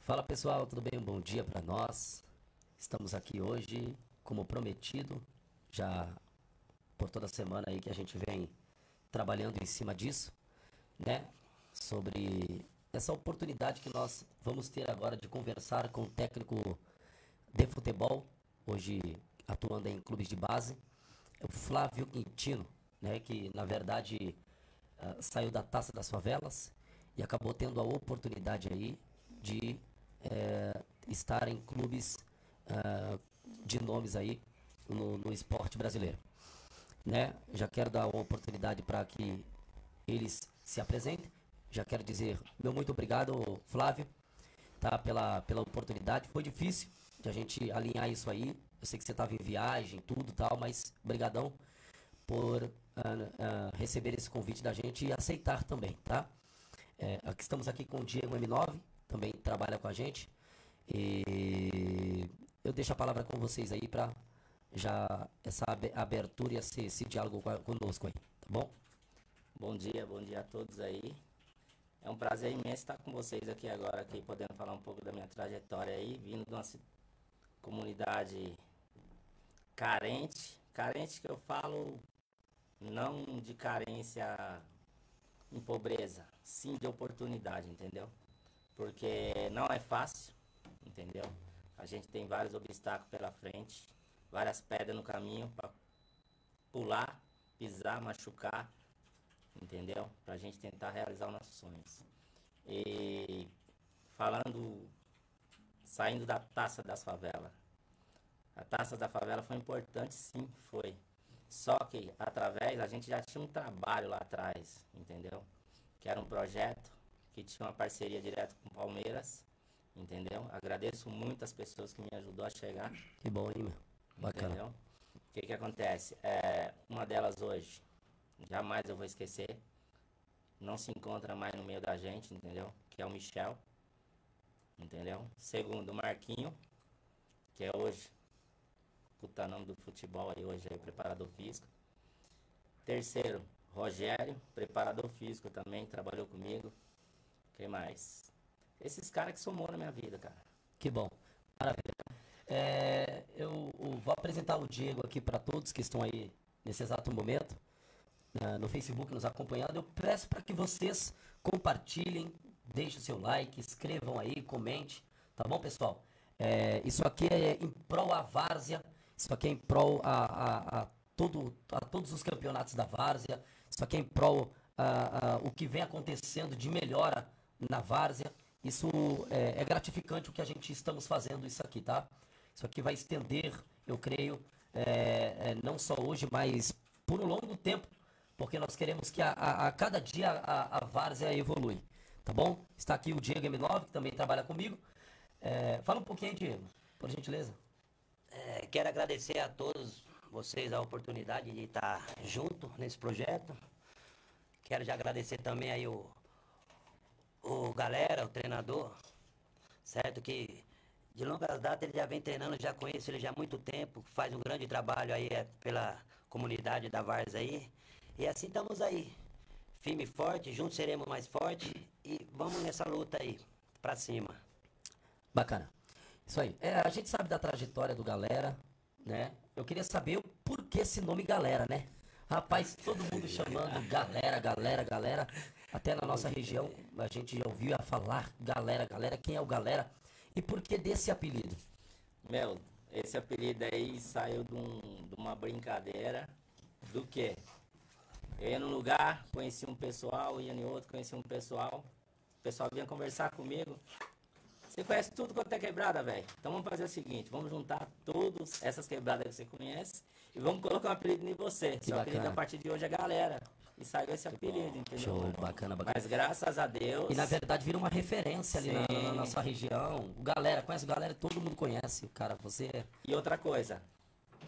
Fala pessoal, tudo bem? Bom dia para nós. Estamos aqui hoje, como prometido, já por toda semana aí que a gente vem trabalhando em cima disso, né? Sobre essa oportunidade que nós vamos ter agora de conversar com o técnico de futebol, hoje atuando em clubes de base, o Flávio Quintino, né? Que na verdade uh, saiu da Taça das Favelas e acabou tendo a oportunidade aí de é, estar em clubes uh, de nomes aí no, no, esporte brasileiro. Né? Já quero dar uma oportunidade para que eles se apresentem. Já quero dizer meu muito obrigado, Flávio, tá? pela, pela oportunidade. Foi difícil de a gente alinhar isso aí. Eu sei que você estava em viagem, tudo tal, mas brigadão por uh, uh, receber esse convite da gente e aceitar também, tá? É, aqui estamos aqui com o Diego M9, também trabalha com a gente. E eu deixo a palavra com vocês aí para já essa abertura e esse, esse diálogo conosco aí, tá bom? Bom dia, bom dia a todos aí. É um prazer imenso estar com vocês aqui agora, aqui podendo falar um pouco da minha trajetória aí, vindo de uma comunidade carente, carente que eu falo não de carência em pobreza, sim de oportunidade, entendeu? Porque não é fácil, entendeu? A gente tem vários obstáculos pela frente, várias pedras no caminho para pular, pisar, machucar, entendeu? Para a gente tentar realizar os nossos sonhos. E falando, saindo da taça das favelas, a taça da favela foi importante, sim, foi. Só que através, a gente já tinha um trabalho lá atrás, entendeu? Que era um projeto que tinha uma parceria direta com o Palmeiras, entendeu? Agradeço muito as pessoas que me ajudou a chegar. Que bom, hein, meu? Bacana. Entendeu? O que que acontece? É, uma delas hoje, jamais eu vou esquecer, não se encontra mais no meio da gente, entendeu? Que é o Michel, entendeu? Segundo, o Marquinho, que é hoje puta nome do futebol aí hoje, aí, preparador físico. Terceiro, Rogério, preparador físico também, trabalhou comigo. Quem mais? Esses caras que somou na minha vida, cara. Que bom. Maravilha. É, eu, vou apresentar o Diego aqui para todos que estão aí nesse exato momento uh, no Facebook nos acompanhando. Eu peço para que vocês compartilhem, deixem o seu like, escrevam aí, comente, tá bom, pessoal? É, isso aqui é em prol a várzea isso aqui é em prol a, a, a, todo, a todos os campeonatos da Várzea, isso aqui é em prol a, a, o que vem acontecendo de melhora na Várzea. Isso é, é, gratificante o que a gente estamos fazendo isso aqui, tá? Isso aqui vai estender, eu creio, é, é, não só hoje, mas por um longo tempo, porque nós queremos que a, a, a cada dia a, a Várzea evolui, tá bom? Está aqui o Diego M9, que também trabalha comigo. É, fala um pouquinho, Diego, por gentileza. É, quero agradecer a todos vocês a oportunidade de estar junto nesse projeto. Quero já agradecer também aí o, o galera, o treinador, certo? Que de longas datas ele já vem treinando, já conheço ele já há muito tempo, faz um grande trabalho aí é, pela comunidade da Vars aí. E assim estamos aí, firme e forte, juntos seremos mais fortes e vamos nessa luta aí, pra cima. Bacana. Isso aí. É, a gente sabe da trajetória do Galera, né? Eu queria saber o porquê esse nome Galera, né? Rapaz, todo mundo chamando Galera, Galera, Galera. Até na nossa região a gente já ouviu a falar Galera, Galera. Quem é o Galera? E por que desse apelido? Meu, esse apelido aí saiu de, um, de uma brincadeira do quê? Eu ia num lugar, conheci um pessoal, ia em outro, conheci um pessoal. O pessoal vinha conversar comigo. Você conhece tudo quanto é quebrada, velho. Então vamos fazer o seguinte, vamos juntar todas essas quebradas que você conhece e vamos colocar um apelido em você. Que Seu bacana. apelido a partir de hoje é galera. E saiu esse apelido, entendeu? Show, bacana, bacana. Mas graças a Deus. E na verdade vira uma referência ali na, na, nossa região. O galera, conhece o galera, todo mundo conhece. Cara, você. É e outra coisa,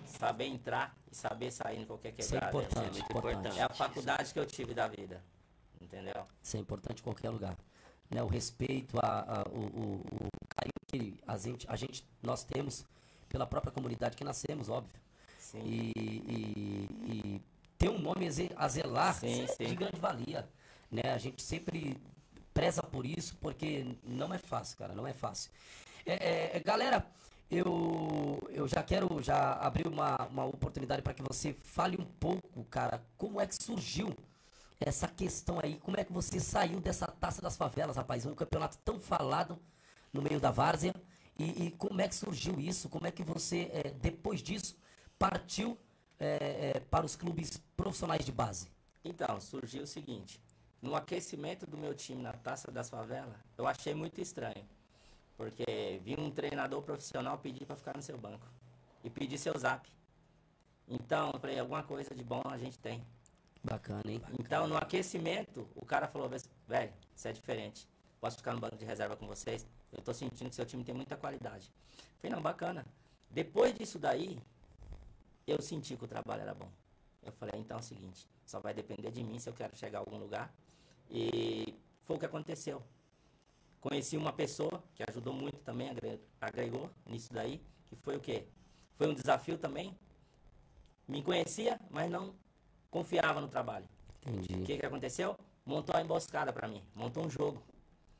saber entrar e saber sair em qualquer quebrada. Isso é importante, é muito importante. importante. É a faculdade que eu tive da vida. Entendeu? Isso é importante em qualquer lugar né, o respeito, a, a o, o, o, carinho que a gente, a gente, nós temos pela própria comunidade que nascemos, óbvio. Sim. E, e, e ter um nome a zelar sim, sim. de grande valia. Né? A gente sempre preza por isso, porque não é fácil, cara, não é fácil. É, é, galera, eu, eu já quero já abrir uma, uma oportunidade para que você fale um pouco, cara, como é que surgiu essa questão aí, como é que você saiu dessa taça das favelas, rapaz? Um campeonato tão falado no meio da várzea. E, e como é que surgiu isso? Como é que você, é, depois disso, partiu é, é, para os clubes profissionais de base? Então, surgiu o seguinte: no aquecimento do meu time na Taça das Favelas, eu achei muito estranho. Porque vi um treinador profissional pedir para ficar no seu banco e pedir seu zap. Então, eu falei: alguma coisa de bom a gente tem. Bacana, hein? Então, no aquecimento, o cara falou: velho, isso é diferente. Posso ficar no banco de reserva com vocês? Eu tô sentindo que seu time tem muita qualidade. falei: não, bacana. Depois disso daí, eu senti que o trabalho era bom. Eu falei, então é o seguinte, só vai depender de mim se eu quero chegar a algum lugar. E foi o que aconteceu. Conheci uma pessoa que ajudou muito também, agregou nisso daí, que foi o quê? Foi um desafio também. Me conhecia, mas não confiava no trabalho. Entendi. O que, que aconteceu? Montou uma emboscada para mim, montou um jogo.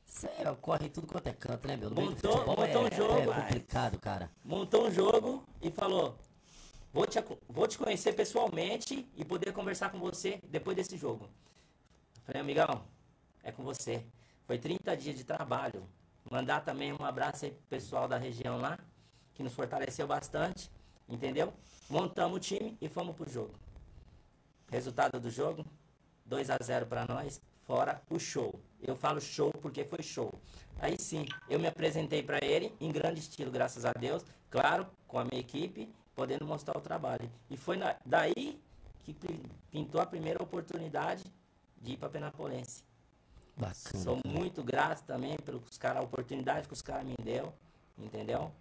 Você ocorre tudo quanto é canto, né, meu? montou, montou é, um jogo. É complicado, cara. Montou um jogo e falou: Vou te, vou te conhecer pessoalmente e poder conversar com você depois desse jogo. Falei, amigão, é com você. Foi 30 dias de trabalho. Mandar também um abraço aí pro pessoal da região lá, que nos fortaleceu bastante, entendeu? Montamos o time e fomos pro jogo. Resultado do jogo, 2 a 0 para nós, fora o show. Eu falo show porque foi show. Aí sim, eu me apresentei para ele em grande estilo, graças a Deus, claro, com a minha equipe podendo mostrar o trabalho. E foi na, daí que pintou a primeira oportunidade de ir para Penapolense. Bacana. Sou muito grato também pelos cara, a oportunidade que os caras me deu, entendeu?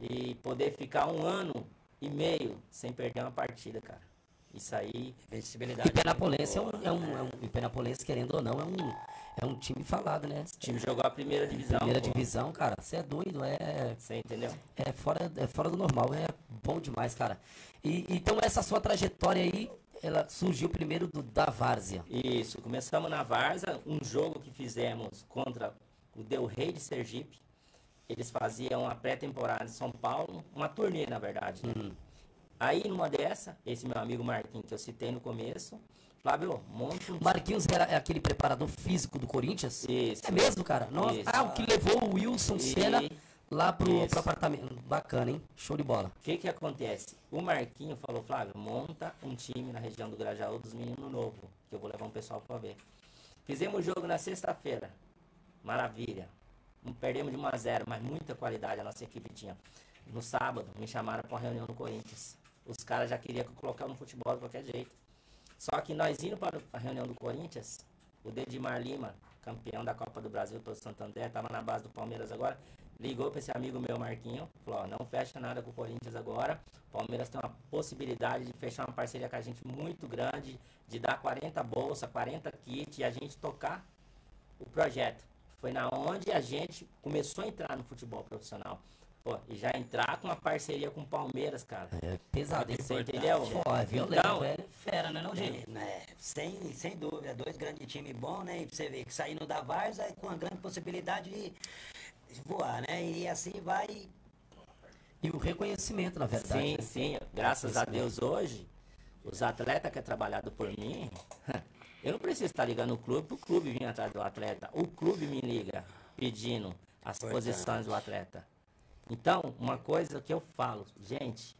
E poder ficar um ano e meio sem perder uma partida, cara. Isso aí. Invencibilidade. E Penapolense é um, é um, é um, e Penapolense, querendo ou não, é um, é um time falado, né? O time jogou a primeira divisão. Primeira pô. divisão, cara, você é doido, é. Você entendeu? É fora, é fora do normal, é bom demais, cara. E, então essa sua trajetória aí, ela surgiu primeiro do, da Várzea. Isso, começamos na Várzea, um jogo que fizemos contra o Del Rey de Sergipe. Eles faziam a pré-temporada em São Paulo, uma turnê, na verdade. Né? Uhum. Aí, numa dessa, esse meu amigo Marquinhos, que eu citei no começo, Flávio, monta um... Marquinhos era aquele preparador físico do Corinthians? Isso. É mesmo, cara? Nossa. Isso. Ah, o que levou o Wilson Senna lá pro, pro, apartamento. Bacana, hein? Show de bola. O que que acontece? O Marquinho falou, Flávio, monta um time na região do Grajaú dos meninos novo, que eu vou levar um pessoal pra ver. Fizemos o jogo na sexta-feira. Maravilha. Perdemos de 1 a 0 mas muita qualidade a nossa equipe tinha. No sábado, me chamaram para uma reunião no Corinthians. Os caras já queriam colocar no futebol de qualquer jeito. Só que nós indo para a reunião do Corinthians, o Dedimar Lima, campeão da Copa do Brasil pelo Santander, estava na base do Palmeiras agora, ligou para esse amigo meu, Marquinho, falou, ó, não fecha nada com o Corinthians agora, o Palmeiras tem uma possibilidade de fechar uma parceria com a gente muito grande, de dar 40 bolsas, 40 kits e a gente tocar o projeto. Foi na onde a gente começou a entrar no futebol profissional. Pô, e já entrar com uma parceria com o Palmeiras, cara. É pesado, hein? Você entendeu? Pô, é violento, então, é fera, né, não, gente? É, sem, sem dúvida, dois grandes times bons, né? E você vê que saindo da Varsa com uma grande possibilidade de voar, né? E assim vai. E o reconhecimento, na verdade. Sim, né? sim. Graças a Deus hoje, os atletas que é trabalhado por mim, eu não preciso estar ligando o clube para o clube vir atrás do atleta. O clube me liga pedindo as posições do atleta. Então, uma coisa que eu falo, gente,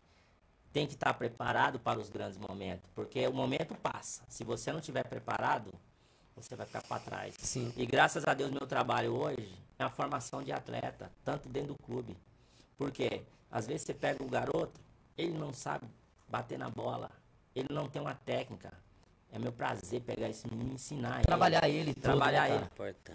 tem que estar preparado para os grandes momentos, porque o momento passa. Se você não estiver preparado, você vai ficar para trás. Sim. E graças a Deus, meu trabalho hoje é a formação de atleta, tanto dentro do clube. Porque às vezes você pega o garoto, ele não sabe bater na bola, ele não tem uma técnica, é meu prazer pegar esse menino e ensinar Trabalhar ele. ele Trabalhar ele.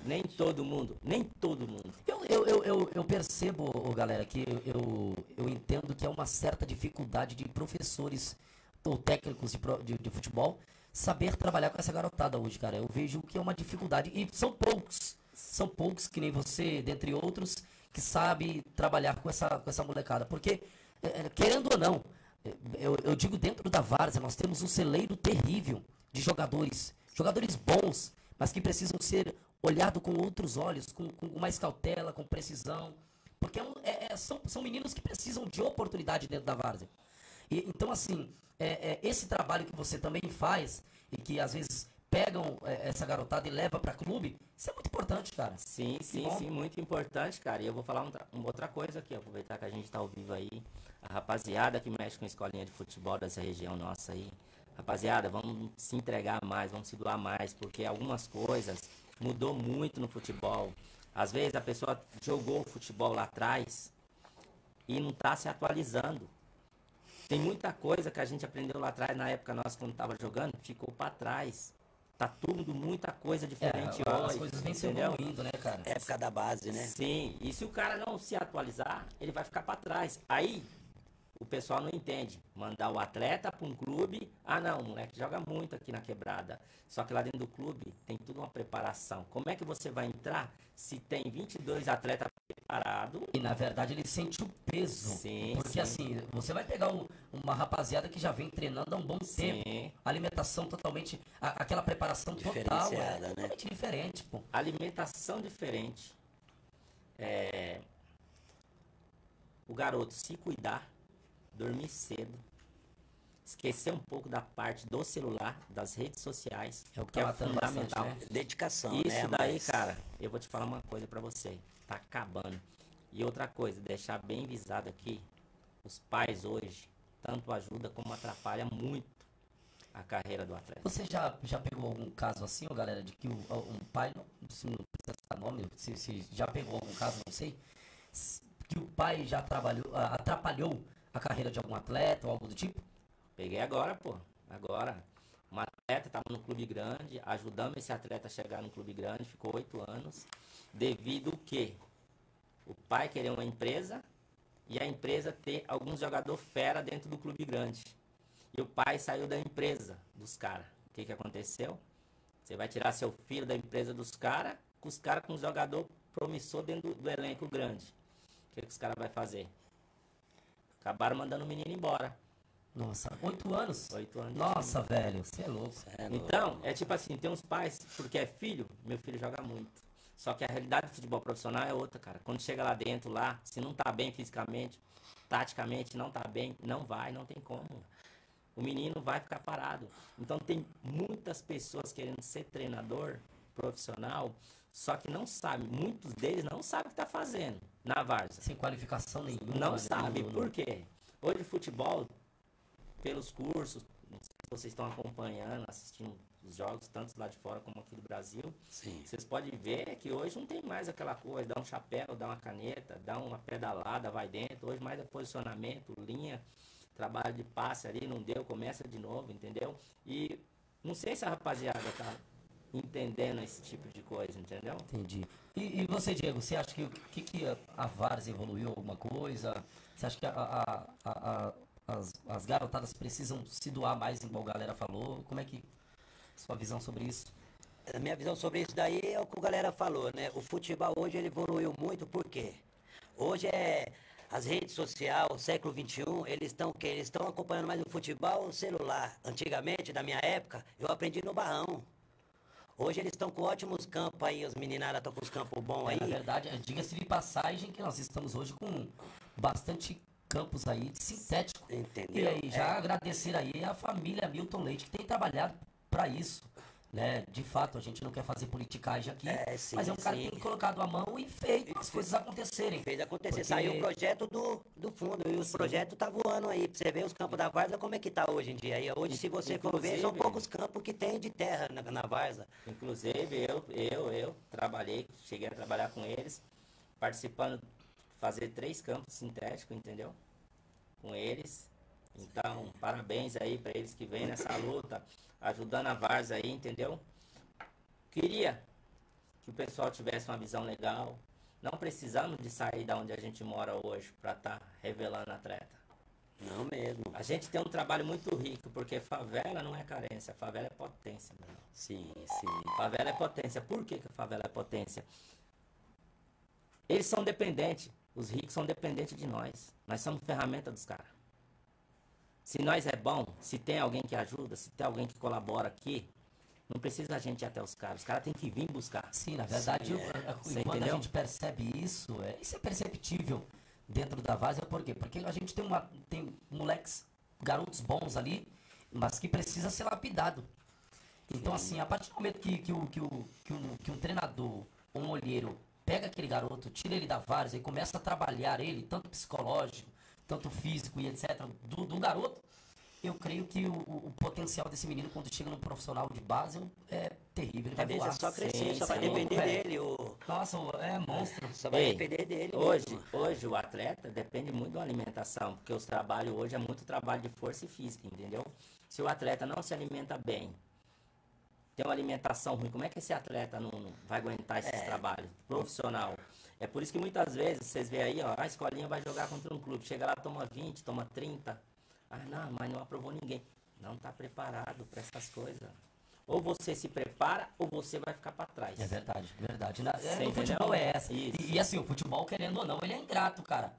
Nem todo mundo. Nem todo mundo. Eu, eu, eu, eu, eu percebo, galera, que eu, eu entendo que é uma certa dificuldade de professores ou técnicos de, de, de futebol saber trabalhar com essa garotada hoje, cara. Eu vejo que é uma dificuldade. E são poucos. São poucos, que nem você, dentre outros, que sabe trabalhar com essa, com essa molecada. Porque, é, é, querendo ou não, eu, eu digo dentro da várzea, nós temos um celeiro terrível de jogadores, jogadores bons, mas que precisam ser olhado com outros olhos, com, com mais cautela, com precisão. Porque é é, é, são, são meninos que precisam de oportunidade dentro da várzea. E, então, assim, é, esse trabalho que você também faz, e que às vezes pegam essa garotada e leva para clube, isso é muito importante, cara. Sim, sim, sim, muito importante, cara. E eu vou falar um, uma outra coisa aqui, aproveitar que a gente está ao vivo aí. A rapaziada que mexe com a escolinha de futebol dessa região nossa aí. Rapaziada, vamos se entregar mais, vamos se doar mais, porque algumas coisas mudou muito no futebol. Às vezes a pessoa jogou futebol lá atrás e não está se atualizando. Tem muita coisa que a gente aprendeu lá atrás, na época nossa, quando estava jogando, ficou para trás. Tá tudo, muita coisa diferente é, hoje. As coisas vêm se evoluindo, né, cara? Época da base, né? Sim, e se o cara não se atualizar, ele vai ficar para trás. Aí, o pessoal não entende. Mandar o atleta para um clube, ah não, o moleque joga muito aqui na quebrada. Só que lá dentro do clube tem tudo uma preparação. Como é que você vai entrar se tem 22 atletas preparados? E na verdade ele sente o peso. Sim, porque sim. assim, você vai pegar um, uma rapaziada que já vem treinando há um bom sim. tempo. Alimentação totalmente, a, aquela preparação total é né? totalmente diferente, pô. Alimentação diferente. É, o garoto se cuidar dormir cedo, esquecer um pouco da parte do celular, das redes sociais, é o que, que é fundamental. Bastante, né? Dedicação, Isso né? daí, Mas... cara, eu vou te falar uma coisa para você, tá acabando. E outra coisa, deixar bem visado aqui, os pais hoje tanto ajuda como atrapalha muito a carreira do atleta. Você já, já pegou algum caso assim, ó, galera, de que um, um pai, não, se não precisa citar nome, se, se já pegou algum caso, não sei, que o pai já trabalhou, atrapalhou a carreira de algum atleta ou algo do tipo? Peguei agora, pô. Agora. Um atleta estava no clube grande, ajudamos esse atleta a chegar no clube grande, ficou oito anos. Devido o quê? O pai querer uma empresa e a empresa ter alguns jogadores fera dentro do clube grande. E o pai saiu da empresa dos caras. O que, que aconteceu? Você vai tirar seu filho da empresa dos caras, com os caras com um jogador promissor dentro do, do elenco grande. O que, que os caras vão fazer? Acabaram mandando o menino embora. Nossa, oito anos? Oito anos. Nossa, velho, você é louco. É então, é tipo assim, tem uns pais, porque é filho, meu filho joga muito. Só que a realidade do futebol profissional é outra, cara. Quando chega lá dentro, lá, se não tá bem fisicamente, taticamente, não tá bem, não vai, não tem como. O menino vai ficar parado. Então tem muitas pessoas querendo ser treinador profissional, só que não sabe, muitos deles não sabem o que está fazendo na Varsa. Sem qualificação nenhuma. Não né? sabe. Por quê? Hoje futebol, pelos cursos, vocês estão acompanhando, assistindo os jogos, tanto lá de fora como aqui do Brasil. Sim. Vocês podem ver que hoje não tem mais aquela coisa, dá um chapéu, dá uma caneta, dá uma pedalada, vai dentro. Hoje mais é posicionamento, linha, trabalho de passe ali, não deu, começa de novo, entendeu? E não sei se a rapaziada tá entendendo esse tipo de coisa, entendeu? Entendi. E, e você, Diego, você acha que, que, que a Vars evoluiu alguma coisa? Você acha que a, a, a, as, as garotadas precisam se doar mais, igual a galera falou? Como é que sua visão sobre isso? A minha visão sobre isso daí é o que a galera falou, né? O futebol hoje ele evoluiu muito, por quê? Hoje é as redes sociais, o século XXI, eles estão eles estão acompanhando mais o futebol o celular. Antigamente, na minha época, eu aprendi no barrão. Hoje eles estão com ótimos campos aí, os meninadas estão com os campos bons é, aí. Na verdade, diga-se de passagem que nós estamos hoje com bastante campos aí de sintético. Entendeu? E aí, já é. agradecer aí a família Milton Leite que tem trabalhado para isso. Né? De fato, a gente não quer fazer politicagem aqui, é, sim, mas é um cara sim. que tem colocado a mão e feito as coisas acontecerem. Fez acontecer. Porque... Saiu o projeto do, do fundo e o projeto tá voando aí. Pra você ver os campos da Varza como é que tá hoje em dia. E hoje, se você for ver, são poucos campos que tem de terra na, na Varza. Inclusive, eu, eu, eu trabalhei, cheguei a trabalhar com eles, participando, fazer três campos sintéticos, entendeu? Com eles. Então, parabéns aí para eles que vêm nessa luta ajudando a Varsa aí, entendeu? Queria que o pessoal tivesse uma visão legal. Não precisamos de sair da onde a gente mora hoje para estar tá revelando atleta. Não mesmo. A gente tem um trabalho muito rico, porque favela não é carência, favela é potência. Meu. Sim, sim. Favela é potência. Por que, que a favela é potência? Eles são dependentes. Os ricos são dependentes de nós. Nós somos ferramenta dos caras. Se nós é bom, se tem alguém que ajuda, se tem alguém que colabora aqui, Não precisa a gente ir até os caras, os caras têm que vir buscar. Sim, na verdade, Sim, é. quando a gente percebe isso, é, isso é perceptível dentro da Várzea, por quê? Porque a gente tem, uma, tem moleques, garotos bons ali, mas que precisa ser lapidado. Então, Sim. assim, a partir do momento que, que, o, que, o, que, o, que um treinador, um olheiro, pega aquele garoto, tira ele da várzea e começa a trabalhar ele, tanto psicológico, tanto físico e etc., do, do garoto, eu creio que o, o, potencial desse menino, quando chega no profissional de base, é terrível. Ele vai voar. É só crescer, só vai depender é. dele. O... Nossa, é monstro. Só vai Ei, depender dele. Hoje, hoje o atleta depende muito da alimentação, porque os trabalhos hoje é muito trabalho de força e física, entendeu? Se o atleta não se alimenta bem, tem uma alimentação ruim, como é que esse atleta não, não vai aguentar esses é. trabalhos? Profissional. É por isso que muitas vezes vocês veem aí, ó, a escolinha vai jogar contra um clube, chega lá, toma 20, toma 30 ah, não, mas não aprovou ninguém. Não está preparado para essas coisas. Ou você se prepara, ou você vai ficar para trás. É verdade, verdade. Na, é, o futebol é essa. E, e, assim, o futebol, querendo ou não, ele é ingrato, cara.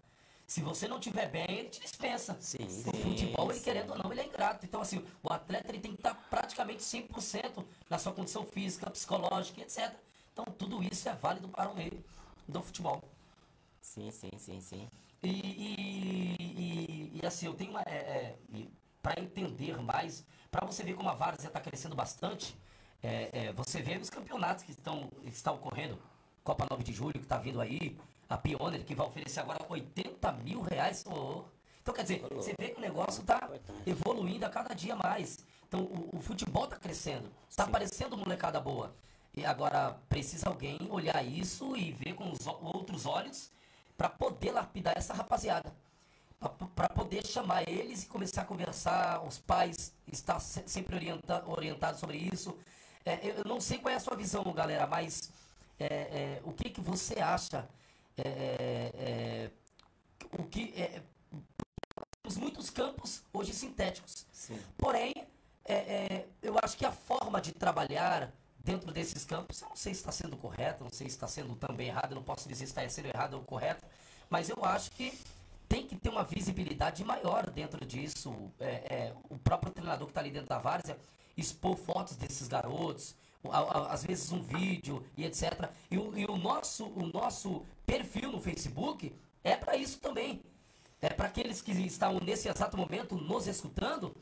Se você não tiver bem, ele te dispensa. Sim, o sim, futebol, ele querendo ou não, ele é ingrato. Então, assim, o atleta ele tem que estar praticamente 100% na sua condição física, psicológica, etc. Então, tudo isso é válido para o meio do futebol. Sim, sim, sim, sim. E, e, e, e assim, eu tenho é, é, para entender mais, para você ver como a Várzea está crescendo bastante, é, é, você vê os campeonatos que estão, estão ocorrendo, Copa 9 de Julho que está vindo aí, a Pioneer que vai oferecer agora 80 mil reais. Oh. Então, quer dizer, você vê que o negócio está evoluindo a cada dia mais. Então, o, o futebol está crescendo, está aparecendo molecada boa. E agora precisa alguém olhar isso e ver com os outros olhos para poder lapidar essa rapaziada. Para poder chamar eles e começar a conversar, os pais estar sempre orienta, orientados sobre isso. É, eu não sei qual é a sua visão, galera, mas é, é, o que, que você acha? É, é, é, o que temos muitos campos hoje sintéticos. Sim. Porém, eu acho que a forma de trabalhar dentro desses campos, eu não sei se está sendo correto, não sei se está sendo também errado, eu não posso dizer se está sendo errado ou correto, mas eu acho que tem que ter uma visibilidade maior dentro disso. É, é, o próprio treinador que está ali dentro da várzea expor fotos desses garotos, às vezes um vídeo e etc. E o, e o, nosso, o nosso perfil no Facebook é para isso também. É para aqueles que estão nesse exato momento nos escutando,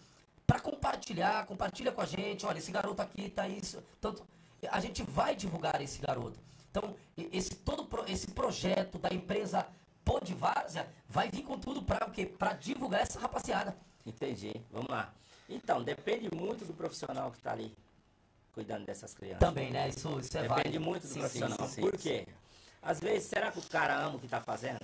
para compartilhar, compartilha com a gente, olha, esse garoto aqui tá isso, tanto a gente vai divulgar esse garoto. Então, esse todo esse projeto da empresa Pod Várzea vai vir com tudo para o quê? Para divulgar essa rapaziada. Entendi. Vamos lá. Então, depende muito do profissional que está ali cuidando dessas crianças. Também, né? Isso, isso é Depende válido. muito do sim, profissional. Sim, sim, Por quê? Às vezes, será que o cara ama o que está fazendo?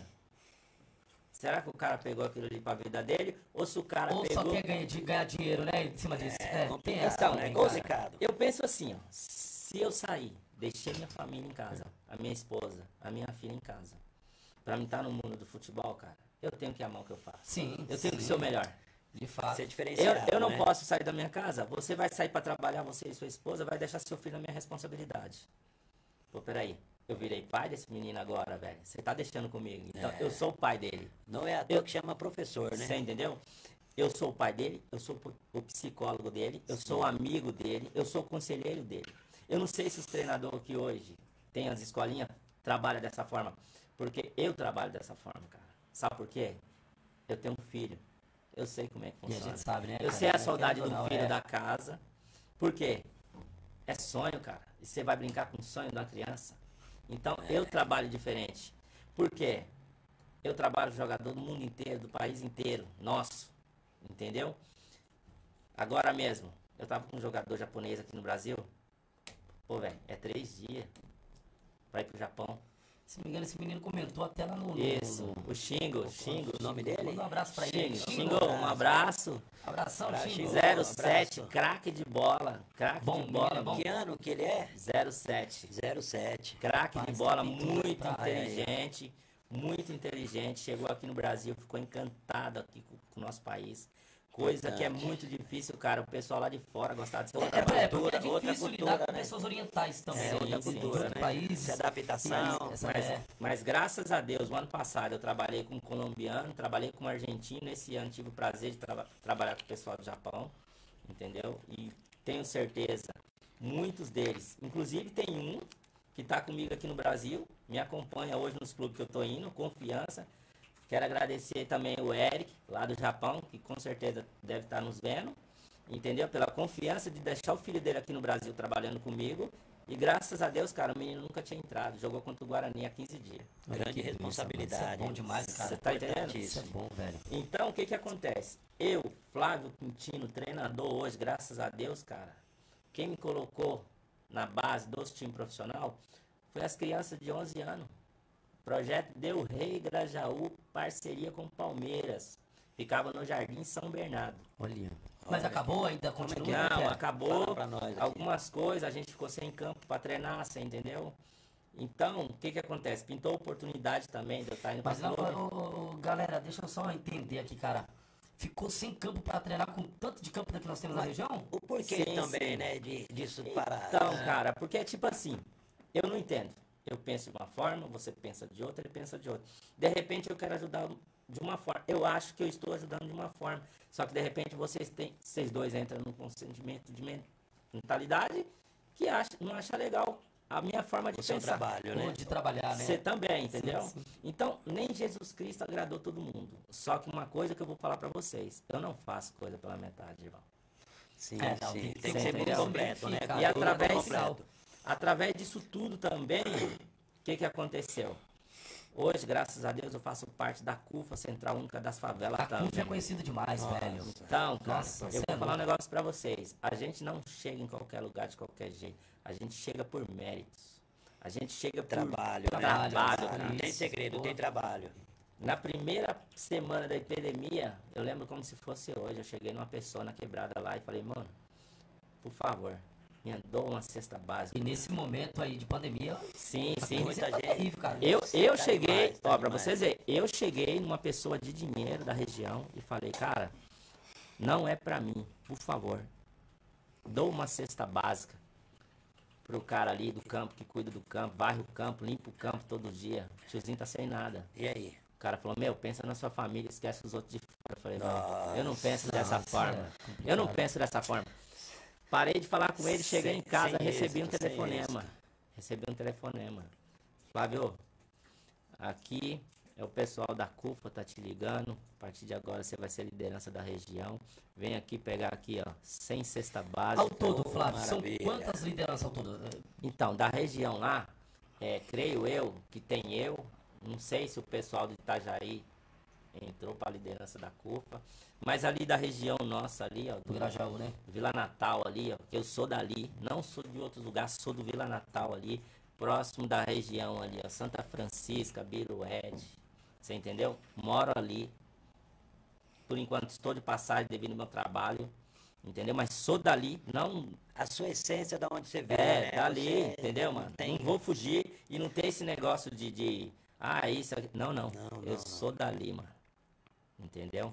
Será que o cara pegou aquilo ali para a vida dele? Ou se o cara ou pegou... só quer ganhar, ganhar, dinheiro, né? Em cima disso. É, é tem então, né, complicado. Eu penso assim, ó, se eu sair, deixei minha família em casa, a minha esposa, a minha filha em casa, para mim estar tá no mundo do futebol, cara, eu tenho que amar o que eu faço. Sim. Eu tenho sim. que ser o melhor. De fato. Ser diferenciado, eu, eu não né? posso sair da minha casa. Você vai sair para trabalhar, você e sua esposa, vai deixar seu filho na minha responsabilidade. Pô, peraí eu virei pai desse menino agora, velho. Você tá deixando comigo. Então, é. eu sou o pai dele. Não é a toa que chama professor, né? Você entendeu? Eu sou o pai dele, eu sou o psicólogo dele, eu sou o amigo dele, eu sou o conselheiro dele. Eu não sei se os treinadores que hoje tem as escolinhas trabalham dessa forma, porque eu trabalho dessa forma, cara. Sabe por quê? Eu tenho um filho. Eu sei como é que funciona. E a gente sabe, né? Eu sei a saudade do filho é. da casa. Por quê? É sonho, cara. E você vai brincar com o sonho da criança. Então eu trabalho diferente. Por quê? Eu trabalho jogador do mundo inteiro, do país inteiro, nosso. Entendeu? Agora mesmo, eu tava com um jogador japonês aqui no Brasil. Pô, velho, é três dias pra ir pro Japão. Se não me engano, esse menino comentou até lá no. Isso, no, o Xingo, Xingo, o nome dele? Manda um abraço pra Xingo, ele. Xingo, um abraço. Abração, Xingo. 07, craque de bola. Craque de bola. Bom. Que ano que ele é? 07. 07. Craque de bola, muito inteligente. Muito inteligente. Chegou aqui no Brasil, ficou encantado aqui com, com o nosso país. Coisa que é muito difícil, cara. O pessoal lá de fora gostar de ser outra é, cultura. É, cultura, é difícil outra cultura, lidar né? com pessoas orientais também. É, outra cultura, né? Países, adaptação. Mas, mas, é. mas, graças a Deus, o ano passado eu trabalhei com um colombiano, trabalhei com um argentino. Esse ano tive o prazer de tra trabalhar com o pessoal do Japão, entendeu? E tenho certeza Muitos deles. Inclusive tem um que está comigo aqui no Brasil, me acompanha hoje nos clubes que eu estou indo, confiança. Quero agradecer também o Eric, lá do Japão, que com certeza deve estar nos vendo, entendeu? Pela confiança de deixar o filho dele aqui no Brasil trabalhando comigo. E graças a Deus, cara, o menino nunca tinha entrado. Jogou contra o Guarani há 15 dias. Grande responsabilidade. Isso é bom demais, cara. Você tá entendendo? Isso é bom, velho. Então, o que que acontece? Eu, Flávio Quintino, treinador hoje, graças a Deus, cara, quem me colocou na base dos times profissional foi as crianças de 11 anos. Projeto Deu Rei Grajaú, parceria com Palmeiras. Ficava no Jardim São Bernardo. Olha. Mas acabou ainda? Continua? Não, acabou. Algumas coisas, a gente ficou sem campo para treinar, você entendeu? Então, o que que acontece? Pintou oportunidade também de eu estar indo Mas não, ô, ô, galera, deixa eu só entender aqui, cara. Ficou sem campo para treinar com tanto de campo que nós temos na região? O porquê sim, também, sim. né, de, disso parar? Então, cara, porque é tipo assim, eu não entendo. Eu penso de uma forma, você pensa de outra, ele pensa de outra. De repente eu quero ajudar de uma forma. Eu acho que eu estou ajudando de uma forma. Só que de repente vocês têm, vocês dois entram num consentimento de mentalidade que acha, não acha legal a minha forma de o pensar. trabalho, né? De trabalhar, né? Você também, entendeu? Sim, sim. Então, nem Jesus Cristo agradou todo mundo. Só que uma coisa que eu vou falar para vocês, eu não faço coisa pela metade, irmão. Sim, é, não, sim. Tem, que ser bem completo, né? E através, através disso tudo também, o que, que aconteceu? Hoje, graças a Deus, eu faço parte da CUFA Central Única das Favelas a também. CUFA é conhecido demais, Nossa. velho. Então, cara, Nossa, eu vou é falar um negócio pra vocês. A gente não chega em qualquer lugar de qualquer jeito. A gente chega por méritos. A gente chega por trabalho. Trabalho, trabalho não tem segredo, tem trabalho. Na primeira semana da epidemia, eu lembro como se fosse hoje. Eu cheguei numa pessoa na quebrada lá e falei, mano, por favor, me dou uma cesta básica. E nesse momento aí de pandemia, sim, sim, muita tá gente. cara. Eu, eu tá cheguei, demais, tá ó, para vocês verem, eu cheguei numa pessoa de dinheiro da região e falei, cara, não é para mim, por favor, dou uma cesta básica pro cara ali do campo que cuida do campo, varre o campo, limpa o campo todo dia. O tiozinho tá sem nada. E aí? O cara falou, meu, pensa na sua família, esquece os outros de fora. Eu falei, não, eu não penso dessa forma. É eu não penso dessa forma. Parei de falar com ele, cheguei sem, em casa, recebi um telefonema. Recebi um telefonema. Flávio, aqui é o pessoal da CUFA, tá te ligando. A partir de agora você vai ser liderança da região. Vem aqui pegar aqui, ó, sem cesta básica. Ao todo, Flávio, são quantas lideranças ao todo? Então, da região lá, é, creio eu que tem eu. Não sei se o pessoal de Itajaí entrou para a liderança da CUFA. Mas ali da região nossa ali, ó, do Grajaú, né? Vila Natal ali, ó, que eu sou dali, não sou de outros lugares, sou do Vila Natal ali, próximo da região ali, ó, Santa Francisca, Birued. Você entendeu? Moro ali. Por enquanto estou de passagem devido ao meu trabalho. Entendeu? Mas sou dali, não. A sua essência da onde você veio. É, né? dali, você entendeu, mano? Tem... Não vou fugir e não tem esse negócio de. de ah, isso aqui. Não, não. não, não eu não. sou dali, mano. Entendeu?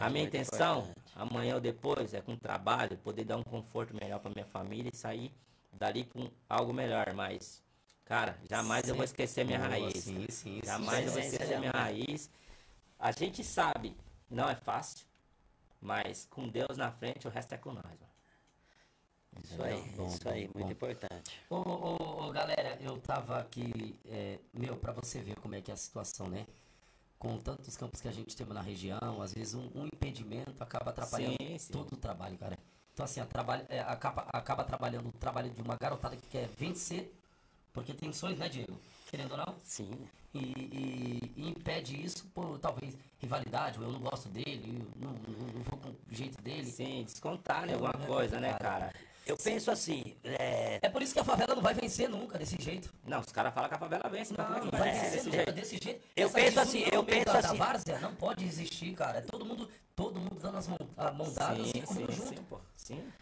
A minha intenção, importante. amanhã ou depois, é com trabalho, poder dar um conforto melhor para minha família e sair dali com algo melhor. Mas, cara, jamais sim. eu vou esquecer minha Boa, raiz. Sim, sim, jamais eu vou esquecer minha raiz. A gente sabe, não é fácil, mas com Deus na frente, o resto é com nós. Mano. Isso aí, bom, isso aí, bom. muito importante. Ô, ô, ô, galera, eu tava aqui, é, meu, para você ver como é que é a situação, né? Com tantos campos que a gente tem na região, às vezes um, um impedimento acaba atrapalhando sim, sim. todo o trabalho, cara. Então, assim, a trabalho, é, acaba, acaba trabalhando o trabalho de uma garotada que quer vencer, porque tem sonhos, né, Diego? Querendo ou não? Sim. E, e, e impede isso por talvez rivalidade, ou eu não gosto dele, eu não, não, não vou com o jeito dele. Sim, descontar né, alguma coisa, né, cara? Eu penso assim. É... é por isso que a favela não vai vencer nunca desse jeito. Não, os caras falam que a favela vence, não, não, não vai vencer desse jeito. desse jeito. Eu Essa penso assim, eu penso da, assim. Da várzea não pode existir, cara. É todo mundo, todo mundo dando as mão, mão dadas sim, e sim, junto. Sim, pô. Sim.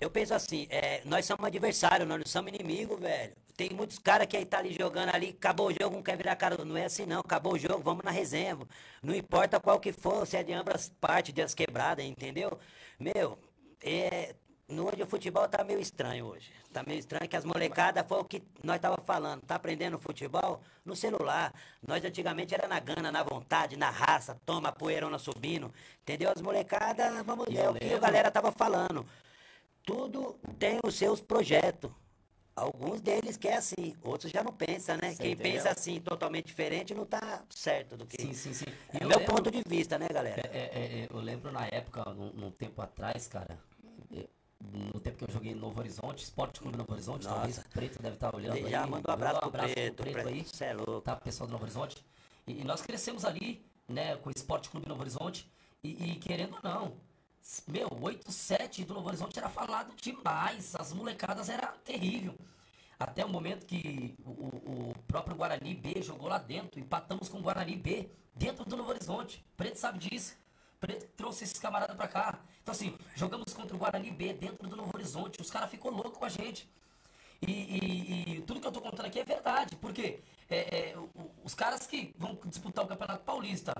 Eu penso assim, é, nós somos adversários, nós não somos inimigos, velho. Tem muitos caras que aí tá ali jogando ali, acabou o jogo, não quer virar cara. Não é assim não, acabou o jogo, vamos na resenha. Não importa qual que for, se é de ambas partes, de as quebradas, entendeu? Meu, é, no hoje o futebol tá meio estranho hoje. Tá meio estranho que as molecadas foi o que nós tava falando. Tá aprendendo futebol no celular. Nós antigamente era na gana, na vontade, na raça, toma poeirona subindo. Entendeu? As molecadas, vamos ver é o que a galera tava falando. tudo tem os seus projetos. Alguns deles que é assim, outros já não pensam, né? Você Quem entendeu? pensa assim, totalmente diferente, não tá certo do que. Sim, sim, sim. E É eu meu lembro- ponto de vista, né, galera? É, é, é, eu lembro na época, num, num tempo atrás, cara, no tempo que eu joguei em Novo Horizonte, Esporte Clube Novo Horizonte, Nossa. talvez o Preto deve estar olhando aí. Já manda um abraço pro pro Preto, Preto aí, Você é louco. tá, pessoal do Novo Horizonte. E, e nós crescemos ali, né, com o Esporte Clube Novo Horizonte, e, e querendo ou não, meu, 8-7 do Novo Horizonte era falado demais, as molecadas era terrível. Até o momento que o, o- o próprio Guarani B jogou lá dentro, empatamos com o Guarani B, dentro do Novo Horizonte. Preto sabe disso. Preto trouxe esses camaradas pra cá. Então assim, jogamos contra o Guarani B dentro do Novo Horizonte. Os caras ficou louco com a gente. E, e- e tudo que eu tô contando aqui é verdade, porque é, é, o- o- os caras que vão disputar o Campeonato Paulista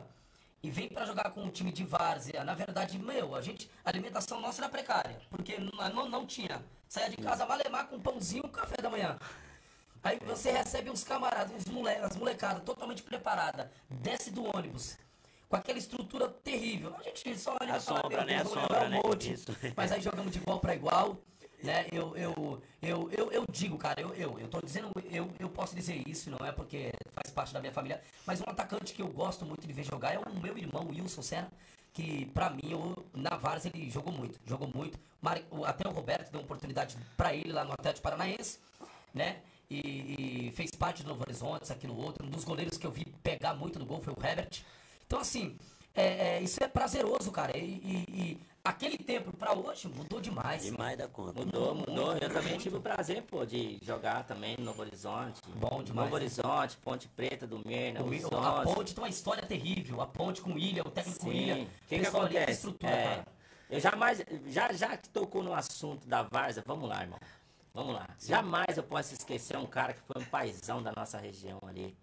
e vêm pra jogar com um time de várzea, na verdade, meu, a gente, a alimentação nossa era precária, porque não, não, tinha. Saia de casa malemar com um pãozinho e um café da manhã. Aí você recebe uns camaradas, uns mole, as molecadas totalmente preparada, desce do ônibus. Com aquela estrutura terrível. A gente só olha A sombra, né? A sombra, um né? monte. Mas aí jogamos de igual para igual. Né? Eu, eu, eu, eu, eu digo, cara, eu, eu, eu tô dizendo, eu, eu posso dizer isso, não é porque faz parte da minha família, mas um atacante que eu gosto muito de ver jogar é o meu irmão, Wilson Senna, que pra mim, eu, na Várzea, ele jogou muito, jogou muito. Até o Roberto deu uma oportunidade pra ele lá no Atlético Paranaense, né? E, e fez parte do Novo Horizonte, aquilo, outro. Um dos goleiros que eu vi pegar muito no gol foi o Herbert. Então, assim, é, é, isso é prazeroso, cara. E, e- e aquele tempo pra hoje mudou demais. Demais da conta. Mudou, Muito, mudou. Eu também muito. tive o prazer, pô, de jogar também no Novo Horizonte. Bom demais, Novo? Horizonte, Ponte Preta do Mirna, O os Mi- a 11. ponte tem uma história terrível. A ponte com Ilha, o técnico Sim. Ilha. O que, que acontece? estrutura, É, cara. eu jamais, já, já que tocou no assunto da Varza, vamos lá, irmão. Vamos lá. Jamais eu posso esquecer um cara que foi um paizão da nossa região ali.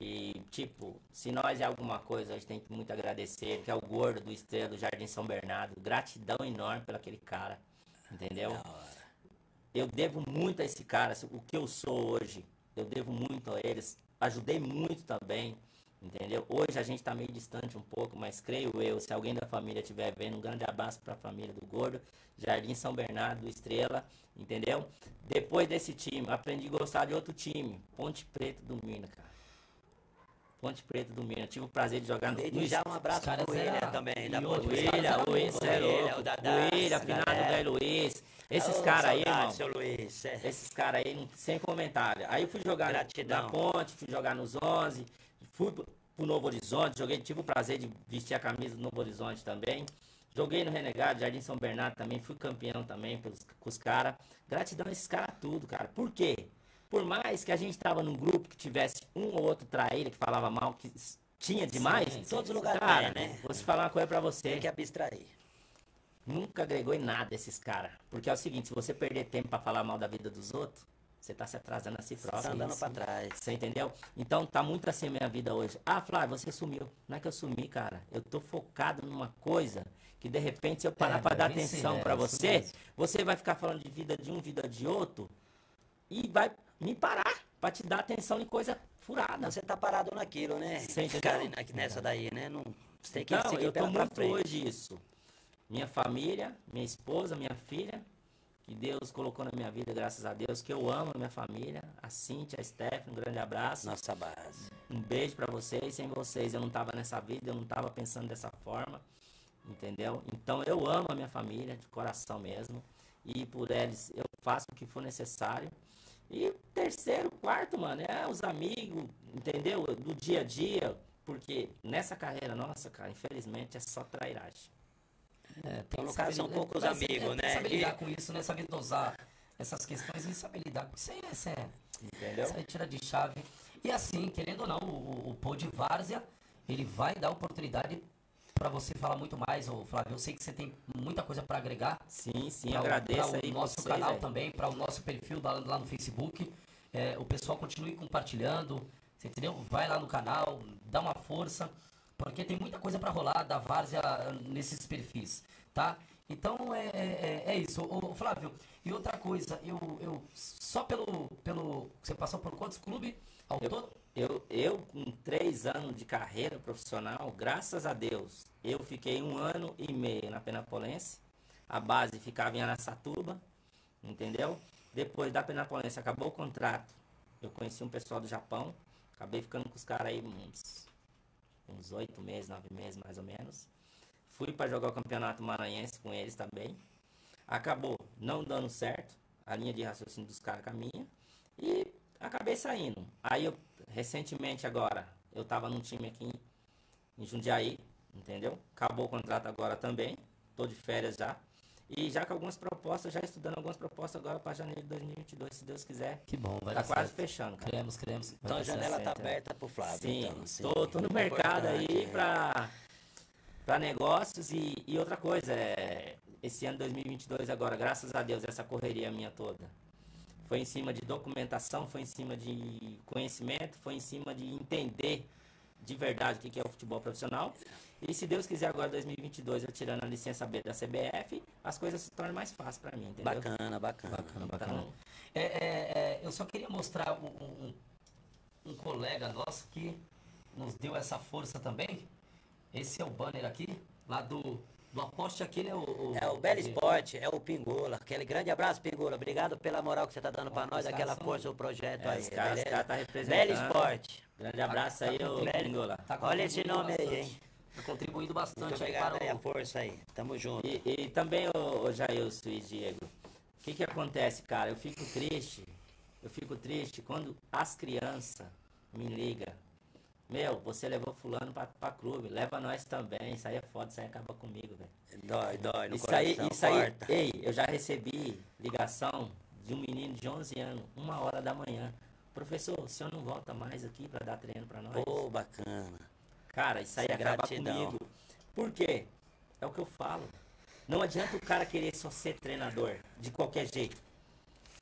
E, tipo, se nós é alguma coisa, a gente tem que muito agradecer, que é o gordo do Estrela do Jardim São Bernardo. Gratidão enorme por aquele cara. Entendeu? Eu devo muito a esse cara, o que eu sou hoje. Eu devo muito a eles. Ajudei muito também. Entendeu? Hoje a gente tá meio distante um pouco, mas creio eu, se alguém da família estiver vendo, um grande abraço para a família do Gordo, Jardim São Bernardo, do Estrela, entendeu? Depois desse time, aprendi a gostar de outro time, Ponte Preta do Mirna, cara. Ponte Preta do Mirna. Tive o prazer de jogar no, no já um abraço pro William era- também, e da Ponte os o o bons, é o Dadá, O galera. Velho Luiz. Esses caras aí, irmão. Luiz. é. Esses caras aí, sem comentário. Aí eu fui jogar Gratidão. na ponte, fui jogar nos 11, fui pro, pro Novo Horizonte, joguei, tive o prazer de vestir a camisa do Novo Horizonte também. Joguei no Renegado, Jardim São Bernardo também, fui campeão também pelos, com os caras. Gratidão a esses caras tudo, cara. Por quê? Por mais que a gente tava num grupo que tivesse um ou outro traíra que falava mal, que tinha demais. Sim, Em todos os lugares cara, tem, né? vou te falar uma coisa pra você. Tem que abstrair. Nunca agregou em nada esses caras. Porque é o seguinte, se você perder tempo pra falar mal da vida dos outros, você tá se atrasando a si próprio. Tá andando pra trás. Você entendeu? Então tá muito assim a minha vida hoje. Ah, Flávio, você sumiu. Não é que eu sumi, cara. Eu tô focado numa coisa que de repente se eu parar É, pra dar atenção é, pra isso você, você vai ficar falando de vida de um, vida de outro e vai me parar pra te dar atenção em coisa furada. Você tá parado naquilo, né? Entendeu? Ficar nessa daí, né? Não, você tem que Não, seguir eu tô muito frente. hoje isso. Minha família, minha esposa, minha filha, que Deus colocou na minha vida, graças a Deus, que eu amo a minha família, a Cintia, a Stephanie, um grande abraço. Nossa base. Um beijo pra vocês. Sem vocês eu não tava nessa vida, eu não tava pensando dessa forma. Entendeu? Então eu amo a minha família de coração mesmo. E por eles eu faço o que for necessário. E terceiro, quarto, mano, é os amigos, entendeu? Do dia a dia. Porque nessa carreira nossa, cara, infelizmente é só trairagem. É, tem no que caso, saber- são poucos é, amigos, tem que né? Saber E- lidar com isso, né? Saber dosar essas questões e saber lidar com isso aí. Isso é, Entendeu? isso aí tira de chave. E assim, querendo ou não, o, o Pô de Várzea, ele vai dar oportunidade para você falar muito mais, ô Flávio. Eu sei que você tem muita coisa para agregar. Sim, sim, Pra o- agradeço pra aí o nosso vocês, canal aí. também, para o nosso perfil lá, lá no Facebook. É, o pessoal continue compartilhando, você entendeu? Vai lá no canal, dá uma força, porque tem muita coisa para rolar da Várzea ah, nesses perfis, tá? Então é, é, é isso. Ô, Flávio, e outra coisa, eu, eu só pelo, pelo. Você passou por quantos clubes ao todo? Eu, eu, com três anos de carreira profissional, graças a Deus, eu fiquei um ano e meio na Penapolense. a base ficava em Araçatuba, entendeu? Depois da Penapolense acabou o contrato. Eu conheci um pessoal do Japão, acabei ficando com os caras aí uns uns oito meses, nove meses mais ou menos. Fui para jogar o campeonato maranhense com eles também. Acabou não dando certo a linha de raciocínio dos caras caminha e acabei saindo. Aí eu recentemente agora eu tava num time aqui em, em Jundiaí, entendeu? Acabou o contrato agora também. Tô de férias já. E já com algumas propostas, já estudando algumas propostas agora para janeiro de 2022, se Deus quiser. Que bom, vai Tá quase certo. fechando, cara. Cremos, cremos. Então a janela certo. tá certo, aberta pro Flávio. Sim, então, assim. tô, tô no É mercado aí importante, pra negócios e, e outra coisa, é, esse ano 2022 agora, graças a Deus, essa correria minha toda, foi em cima de documentação, foi em cima de conhecimento, foi em cima de entender de verdade o que é o futebol profissional. E se Deus quiser agora 2022 eu tirando a licença B da CBF, as coisas se tornam mais fáceis pra mim, entendeu? Bacana, bacana. Bacana, bacana. Então, É, é, é, eu só queria mostrar um, um- um colega nosso que nos deu essa força também. Esse é o banner aqui, lá do, do Aposte, aquele é o... É o Belo Esporte, é o Pingola. Aquele grande abraço, Pingola. Obrigado pela moral que você tá dando pra Ó, nós, aquela força, o projeto É, aí. os caras- caras tá representando. Belo Esporte. grande abraço aí, ô Velho. Pingola. Tá Olha esse nome aí, bastante. hein? Tá contribuindo Muito bastante aí para aí, a o... força aí. Tamo junto. E, e também, ô, ô Jailson e Diego, o que que acontece, cara? Eu fico triste, eu fico triste quando as crianças me ligam. Meu, você levou fulano pra, pra clube, leva nós também. Isso aí é foda, isso aí acaba comigo, velho. Dói, dói no Isso aí, coração, isso aí, ei, eu já recebi ligação de um menino de 11 anos, uma hora da manhã. Professor, o senhor não volta mais aqui pra dar treino pra nós? Pô, bacana. Cara, isso aí Isso é acaba gratidão. comigo. Por quê? É o que eu falo. Não adianta o cara querer só ser treinador de qualquer jeito.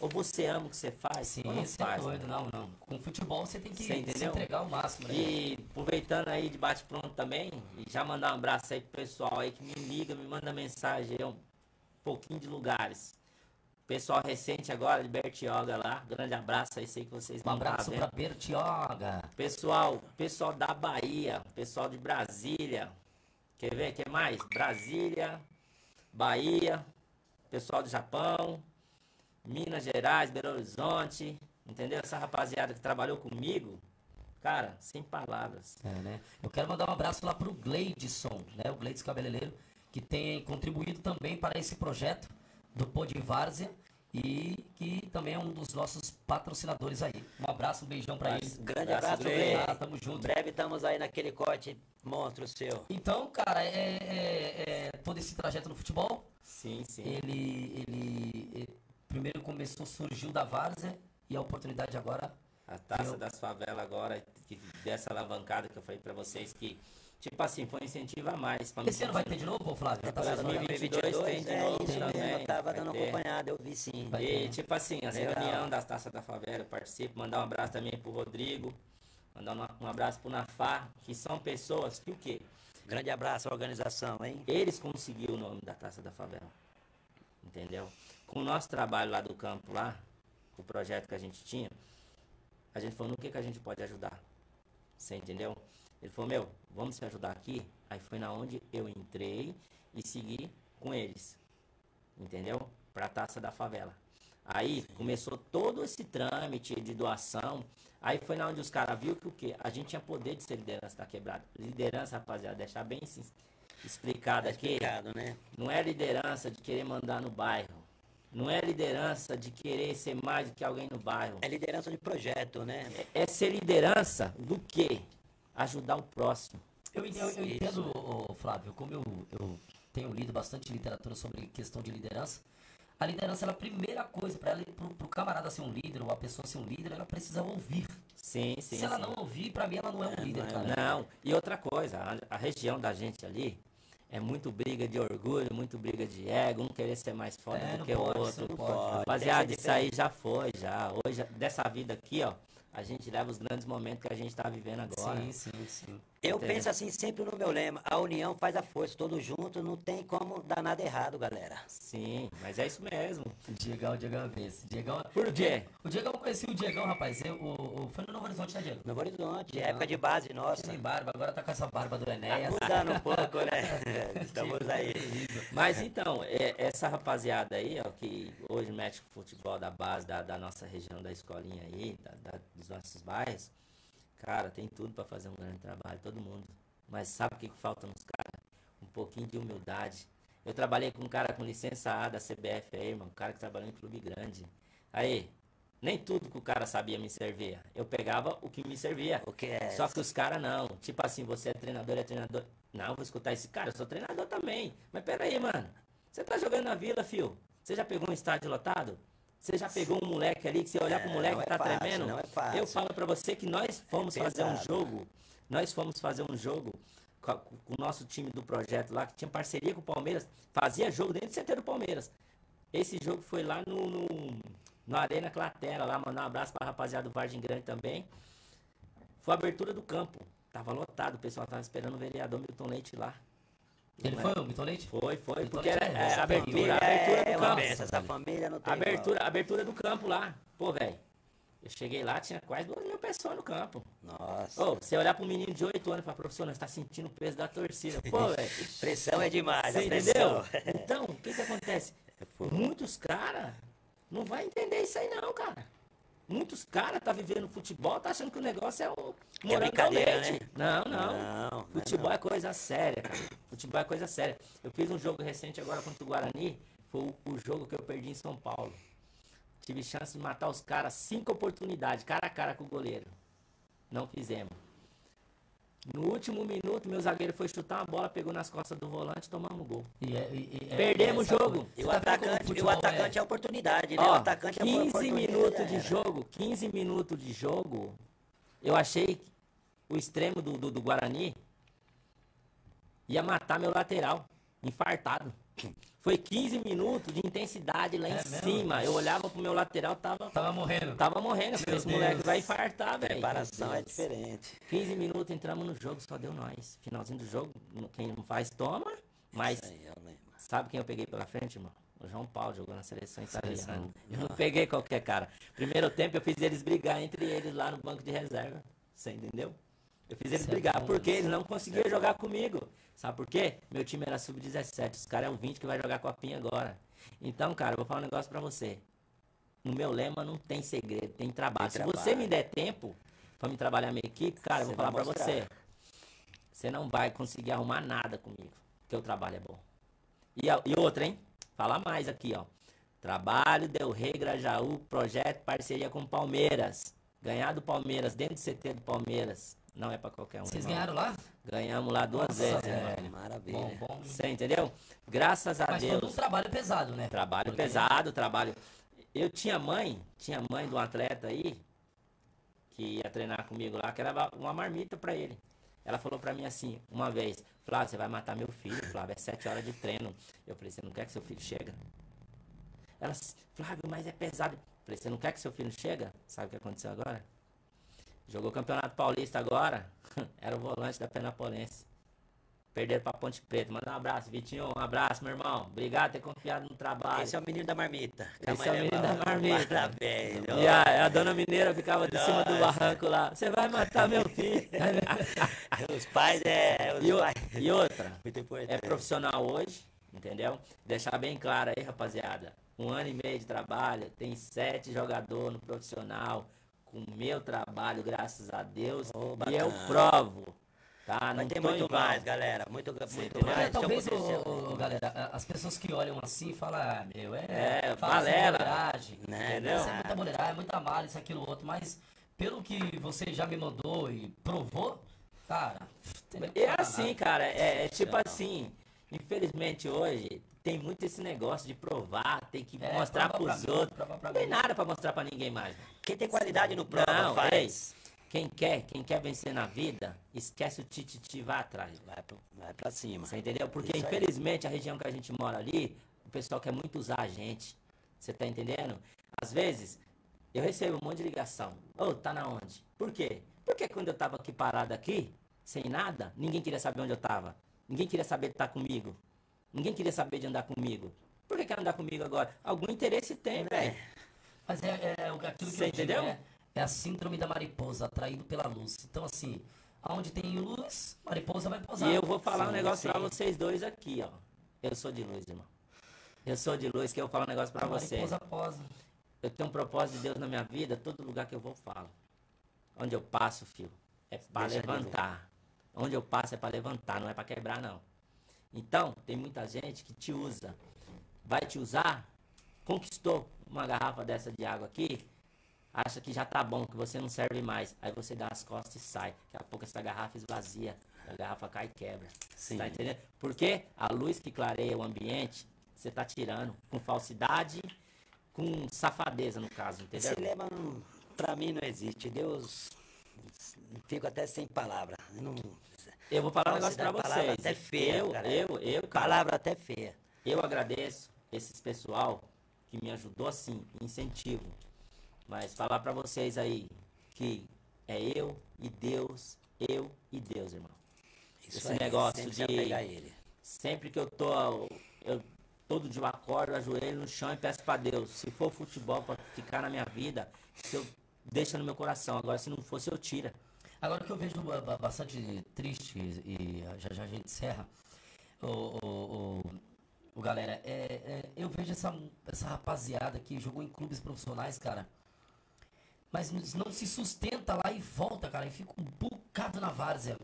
Ou você ama o que você faz, Sim, não você é faz. doido, não, não. Com futebol você tem que Você se entregar ao máximo, né? E aproveitando aí de bate-pronto também, e já mandar um abraço aí pro pessoal aí que me liga, me manda mensagem um pouquinho de lugares. Pessoal recente agora, de Bertioga lá, grande abraço aí, sei que vocês Um estar abraço vendo. pra Bertioga. Pessoal, pessoal da Bahia, pessoal de Brasília. Quer ver? Quer mais? Brasília, Bahia, pessoal do Japão, Minas Gerais, Belo Horizonte, entendeu? Essa rapaziada que trabalhou comigo, cara, sem palavras. É, né? Eu quero mandar um abraço lá pro Gleidson, né? O Gleidson Cabeleireiro, que tem contribuído também para esse projeto do Pô de Várzea e que também é um dos nossos patrocinadores aí. Um abraço, um beijão pra ele. Grande Abraço, abraço. Ah, tamo Em junto. breve estamos aí naquele corte monstro seu. Então, cara, é, é- é todo esse trajeto no futebol, Sim, sim. ele, ele, ele primeiro começou, surgiu da Várzea e a oportunidade agora A taça Eu- das favelas agora, que dessa alavancada que eu falei pra vocês, que, tipo assim, foi um incentivo a mais. pra Esse ano vai ter de novo, Flávio? Tá Temporada sendo- 2022 tem de é novo isso mesmo, também, eu tava vai dando ter. acompanhado, eu vi sim. E ter. tipo assim, essa Legal. reunião das taças da favela, eu participo, mandar um abraço também pro Rodrigo, mandar um- um abraço pro Nafá, que são pessoas que o quê? Grande abraço à organização, hein? Eles conseguiram o nome da taça da favela. Entendeu? Com o nosso trabalho lá do campo lá, com o projeto que a gente tinha, a gente falou no que, que a gente pode ajudar. Você entendeu? Ele falou, meu, vamos se ajudar aqui? Aí foi na onde eu entrei e segui com eles. Entendeu? Pra taça da favela. Aí começou todo esse trâmite de doação. Aí foi na onde os caras viram que o quê? A gente tinha poder de ser liderança da quebrada. Liderança, rapaziada, deixar bem explicado aqui. explicado, né? Não é liderança de querer mandar no bairro. Não é liderança de querer ser mais do que alguém no bairro. É liderança de projeto, né? É ser liderança do quê? Ajudar o próximo. Eu, eu, eu entendo, ô, Flávio, como eu, eu tenho lido bastante literatura sobre questão de liderança. A liderança, ela, a primeira coisa, para pro camarada ser um líder, ou a pessoa ser um líder, ela precisa ouvir. Sim, sim. Se ela sim. não ouvir, pra mim ela não é um líder, cara. Não, e outra coisa, a, a região da gente ali é muito briga de orgulho, muito briga de ego, um querer ser mais foda É, do que pode, o outro. pode. Rapaziada, isso aí já foi, já. Hoje, dessa vida aqui, ó, a gente leva os grandes momentos que a gente tá vivendo agora. Sim, sim, sim. Eu Entendeu? penso assim sempre no meu lema, a união faz a força, todos juntos, não tem como dar nada errado, galera. Sim, mas é isso mesmo. O Diegão, o Diegão é esse. Diegão, Por quê? O Diegão, eu conheci o Diegão, rapaz, eu, o, o, foi no Novo Horizonte, né, Diego? Novo Horizonte, Não. época de base nossa. Tem barba, agora tá com essa barba do Enéas. Tá mudando um pouco, né? Estamos aí. Mas então, é, essa rapaziada aí, ó, que hoje mexe com futebol da base da, da nossa região, da escolinha aí, da, da, dos nossos bairros, cara, tem tudo para fazer um grande trabalho, todo mundo. Mas sabe o que, que falta nos caras? Um pouquinho de humildade. Eu trabalhei com um cara com licença A da CBF aí, irmão. Um cara que trabalhou em clube grande. Aí, nem tudo que o cara sabia me servia. Eu pegava o que me servia. O que é? Só que os caras não. Tipo assim, você é treinador, é treinador. Não, vou escutar esse cara, eu sou treinador também. Mas peraí, mano. Você tá jogando na vila, fio? Você já pegou um estádio lotado? Você já pegou um moleque ali que você olhar é, pro moleque é tá fácil, tremendo? Não é fácil. Eu falo para você que nós fomos é fazer um jogo nós fomos fazer um jogo com, a, com, o nosso time do projeto lá, que tinha parceria com o Palmeiras, fazia jogo dentro do CT do Palmeiras. Esse jogo foi lá no, no, no Arena Clatera, lá, mandar um abraço pra rapaziada do Vargem Grande também. Foi a abertura do campo. Tava lotado, o pessoal tava esperando o vereador Milton Leite lá. Ele foi o Milton Leite? Foi, foi, Milton porque era é, abertura, abertura do é campo. Essa família não tem abertura, abertura do campo lá. Pô, velho. Eu cheguei lá, tinha quase duas mil pessoas no campo. Nossa. Ô, você olhar para um menino de 8 anos e falar, professor, nós tá sentindo o peso da torcida. Pô, velho. pressão é demais, você entendeu? Então, o que que acontece? É Muitos caras não vai entender isso aí não, cara. Muitos caras tá vivendo futebol, tá achando que o negócio é um é brincadeira, né? Não, não. não futebol não. é coisa séria, cara. Futebol é coisa séria. Eu fiz um jogo recente agora contra o Guarani, foi o, o jogo que eu perdi em São Paulo. Tive chance de matar os caras, cinco oportunidades, cara a cara com o goleiro. Não fizemos. No último minuto, meu zagueiro foi chutar uma bola, pegou nas costas do volante, tomamos gol. E é, e é, Perdemos o jogo. E o tá atacante, o atacante é, é oportunidade, né? Ó, o atacante 15 é minutos de jogo, 15 minutos de jogo. Eu achei o extremo do, do, do Guarani ia matar meu lateral, infartado. Foi 15 minutos de intensidade lá é em mesmo? cima. Eu olhava pro meu lateral, tava. Tava morrendo. Tava morrendo. Falei, esse moleque vai infartar, velho. Preparação é diferente. 15 minutos entramos no jogo, só deu nós. Finalzinho do jogo, quem não faz, toma. Mas. Sabe quem eu peguei pela frente, irmão? O João Paulo jogou na seleção italiana. Eu não peguei qualquer cara. Primeiro tempo eu fiz eles brigar entre eles lá no banco de reserva. Você entendeu? Eu fiz eles brigar, porque eles não conseguiam jogar comigo. Sabe por quê? Meu time era sub-17. Os caras é um 20 que vai jogar copinha agora. Então, cara, eu vou falar um negócio pra você. No meu lema não tem segredo, tem trabalho. Tem Se trabalho. você me der tempo pra me trabalhar minha equipe, cara, eu vou falar pra você. Você não vai conseguir arrumar nada comigo. Porque o trabalho é bom. E, e outra, hein? Fala mais aqui, ó. Trabalho, Del Rey, Grajaú, projeto, parceria com Palmeiras. Ganhar do Palmeiras, dentro do CT do Palmeiras. Não é pra qualquer um. Vocês ganharam lá? Ganhamos lá duas Nossa, vezes, velho. Maravilha. Bom, bom. Você entendeu? Graças a Mas Deus. Mas um trabalho pesado, né? Trabalho Porque... pesado, trabalho. Eu tinha mãe, tinha mãe de um atleta aí, que ia treinar comigo lá, que era uma marmita pra ele. Ela falou pra mim assim, uma vez, Flávio, você vai matar meu filho, Flávio, é sete horas de treino. Eu falei, você não quer que seu filho chegue? Ela, Flávio, mas é pesado. Eu falei, você não quer que seu filho chegue? Sabe o que aconteceu agora? Jogou Campeonato Paulista agora. Era o volante da Penapolense. Perderam pra Ponte Preta. Manda um abraço, Vitinho. Um abraço, meu irmão. Obrigado por ter confiado no trabalho. Esse é o menino da marmita. Esse é o menino da marmita. Parabéns. E a, a dona mineira ficava de cima do barranco lá. Você vai matar meu filho. os pais é. Os e, pais. e outra. É profissional hoje, entendeu? Deixar bem claro aí, rapaziada. Um ano e meio de trabalho, tem sete jogadores no profissional com o meu trabalho, graças a Deus. Oh, e eu provo. Tá? Não tem muito mais, galera. Muito, muito mais. Talvez, o, galera, as pessoas que olham assim falam, ah, meu, é. É, balela. Né? Entendeu? Isso é muita mulheragem, é muita mala, isso, aquilo, outro. Mas, pelo que você já me mandou e provou, cara. É assim, cara. É, é tipo assim. Infelizmente hoje tem muito esse negócio de provar, tem que é, mostrar pros mim, outros. Não tem nada para mostrar para ninguém mais. Quem tem qualidade no prova Não, faz. Ei, quem quer, quem quer vencer na vida, esquece o tititi, vai atrás. Vai, pra, vai pra cima. Você entendeu? Porque Isso infelizmente aí. a região que a gente mora ali, o pessoal quer muito usar a gente. Você tá entendendo? Às vezes, eu recebo um monte de ligação. Ô, oh, tá na onde? Por quê? Porque quando eu tava aqui parado aqui, sem nada, ninguém queria saber onde eu tava. Ninguém queria saber de estar comigo. Ninguém queria saber de andar comigo. Por que quer andar comigo agora? Algum interesse tem, velho. Mas é, é, é aquilo que Você eu digo, entendeu? é, é a síndrome da mariposa, atraído pela luz. Então, assim, aonde tem luz, mariposa vai posar. E eu vou falar um Sim, negócio pra sim. vocês dois aqui, ó. Eu sou de luz, irmão. Eu sou de luz, que eu falo um negócio pra a vocês. mariposa posa. Eu tenho um propósito de Deus na minha vida, todo lugar que eu vou falo. Onde eu passo, filho, é para levantar. Onde eu passo é para levantar, não é para quebrar, não. Então, tem muita gente que te usa. Vai te usar, conquistou uma garrafa dessa de água aqui, acha que já tá bom, que você não serve mais. Aí você dá as costas e sai. Daqui a pouco essa garrafa esvazia. A garrafa cai e quebra. Sim. Tá entendendo? Porque a luz que clareia o ambiente, você tá tirando com falsidade, com safadeza, no caso, entendeu? Não- pra mim, não existe. Deus, fico até sem palavra. Eu Não, Eu vou falar um negócio pra Falsidade, palavra vocês. até feia, eu, cara. eu, eu, cara, palavra até feia. eu agradeço esses pessoal que me ajudou assim, incentivo. Mas falar pra vocês aí que é eu e Deus, eu e Deus, irmão. Isso Esse aí, negócio de- ele. Sempre que eu tô, eu todo dia eu acordo, ajoelho no chão e peço pra Deus, se for futebol pra ficar na minha vida, se eu deixa no meu coração. Agora se não fosse eu tira. Agora que eu vejo ba- ba- bastante triste, e já já a gente encerra, o, o, o, galera, é, é, eu vejo essa, essa rapaziada que jogou em clubes profissionais, cara, mas não se sustenta lá e volta, cara, e fica um bocado na várzea.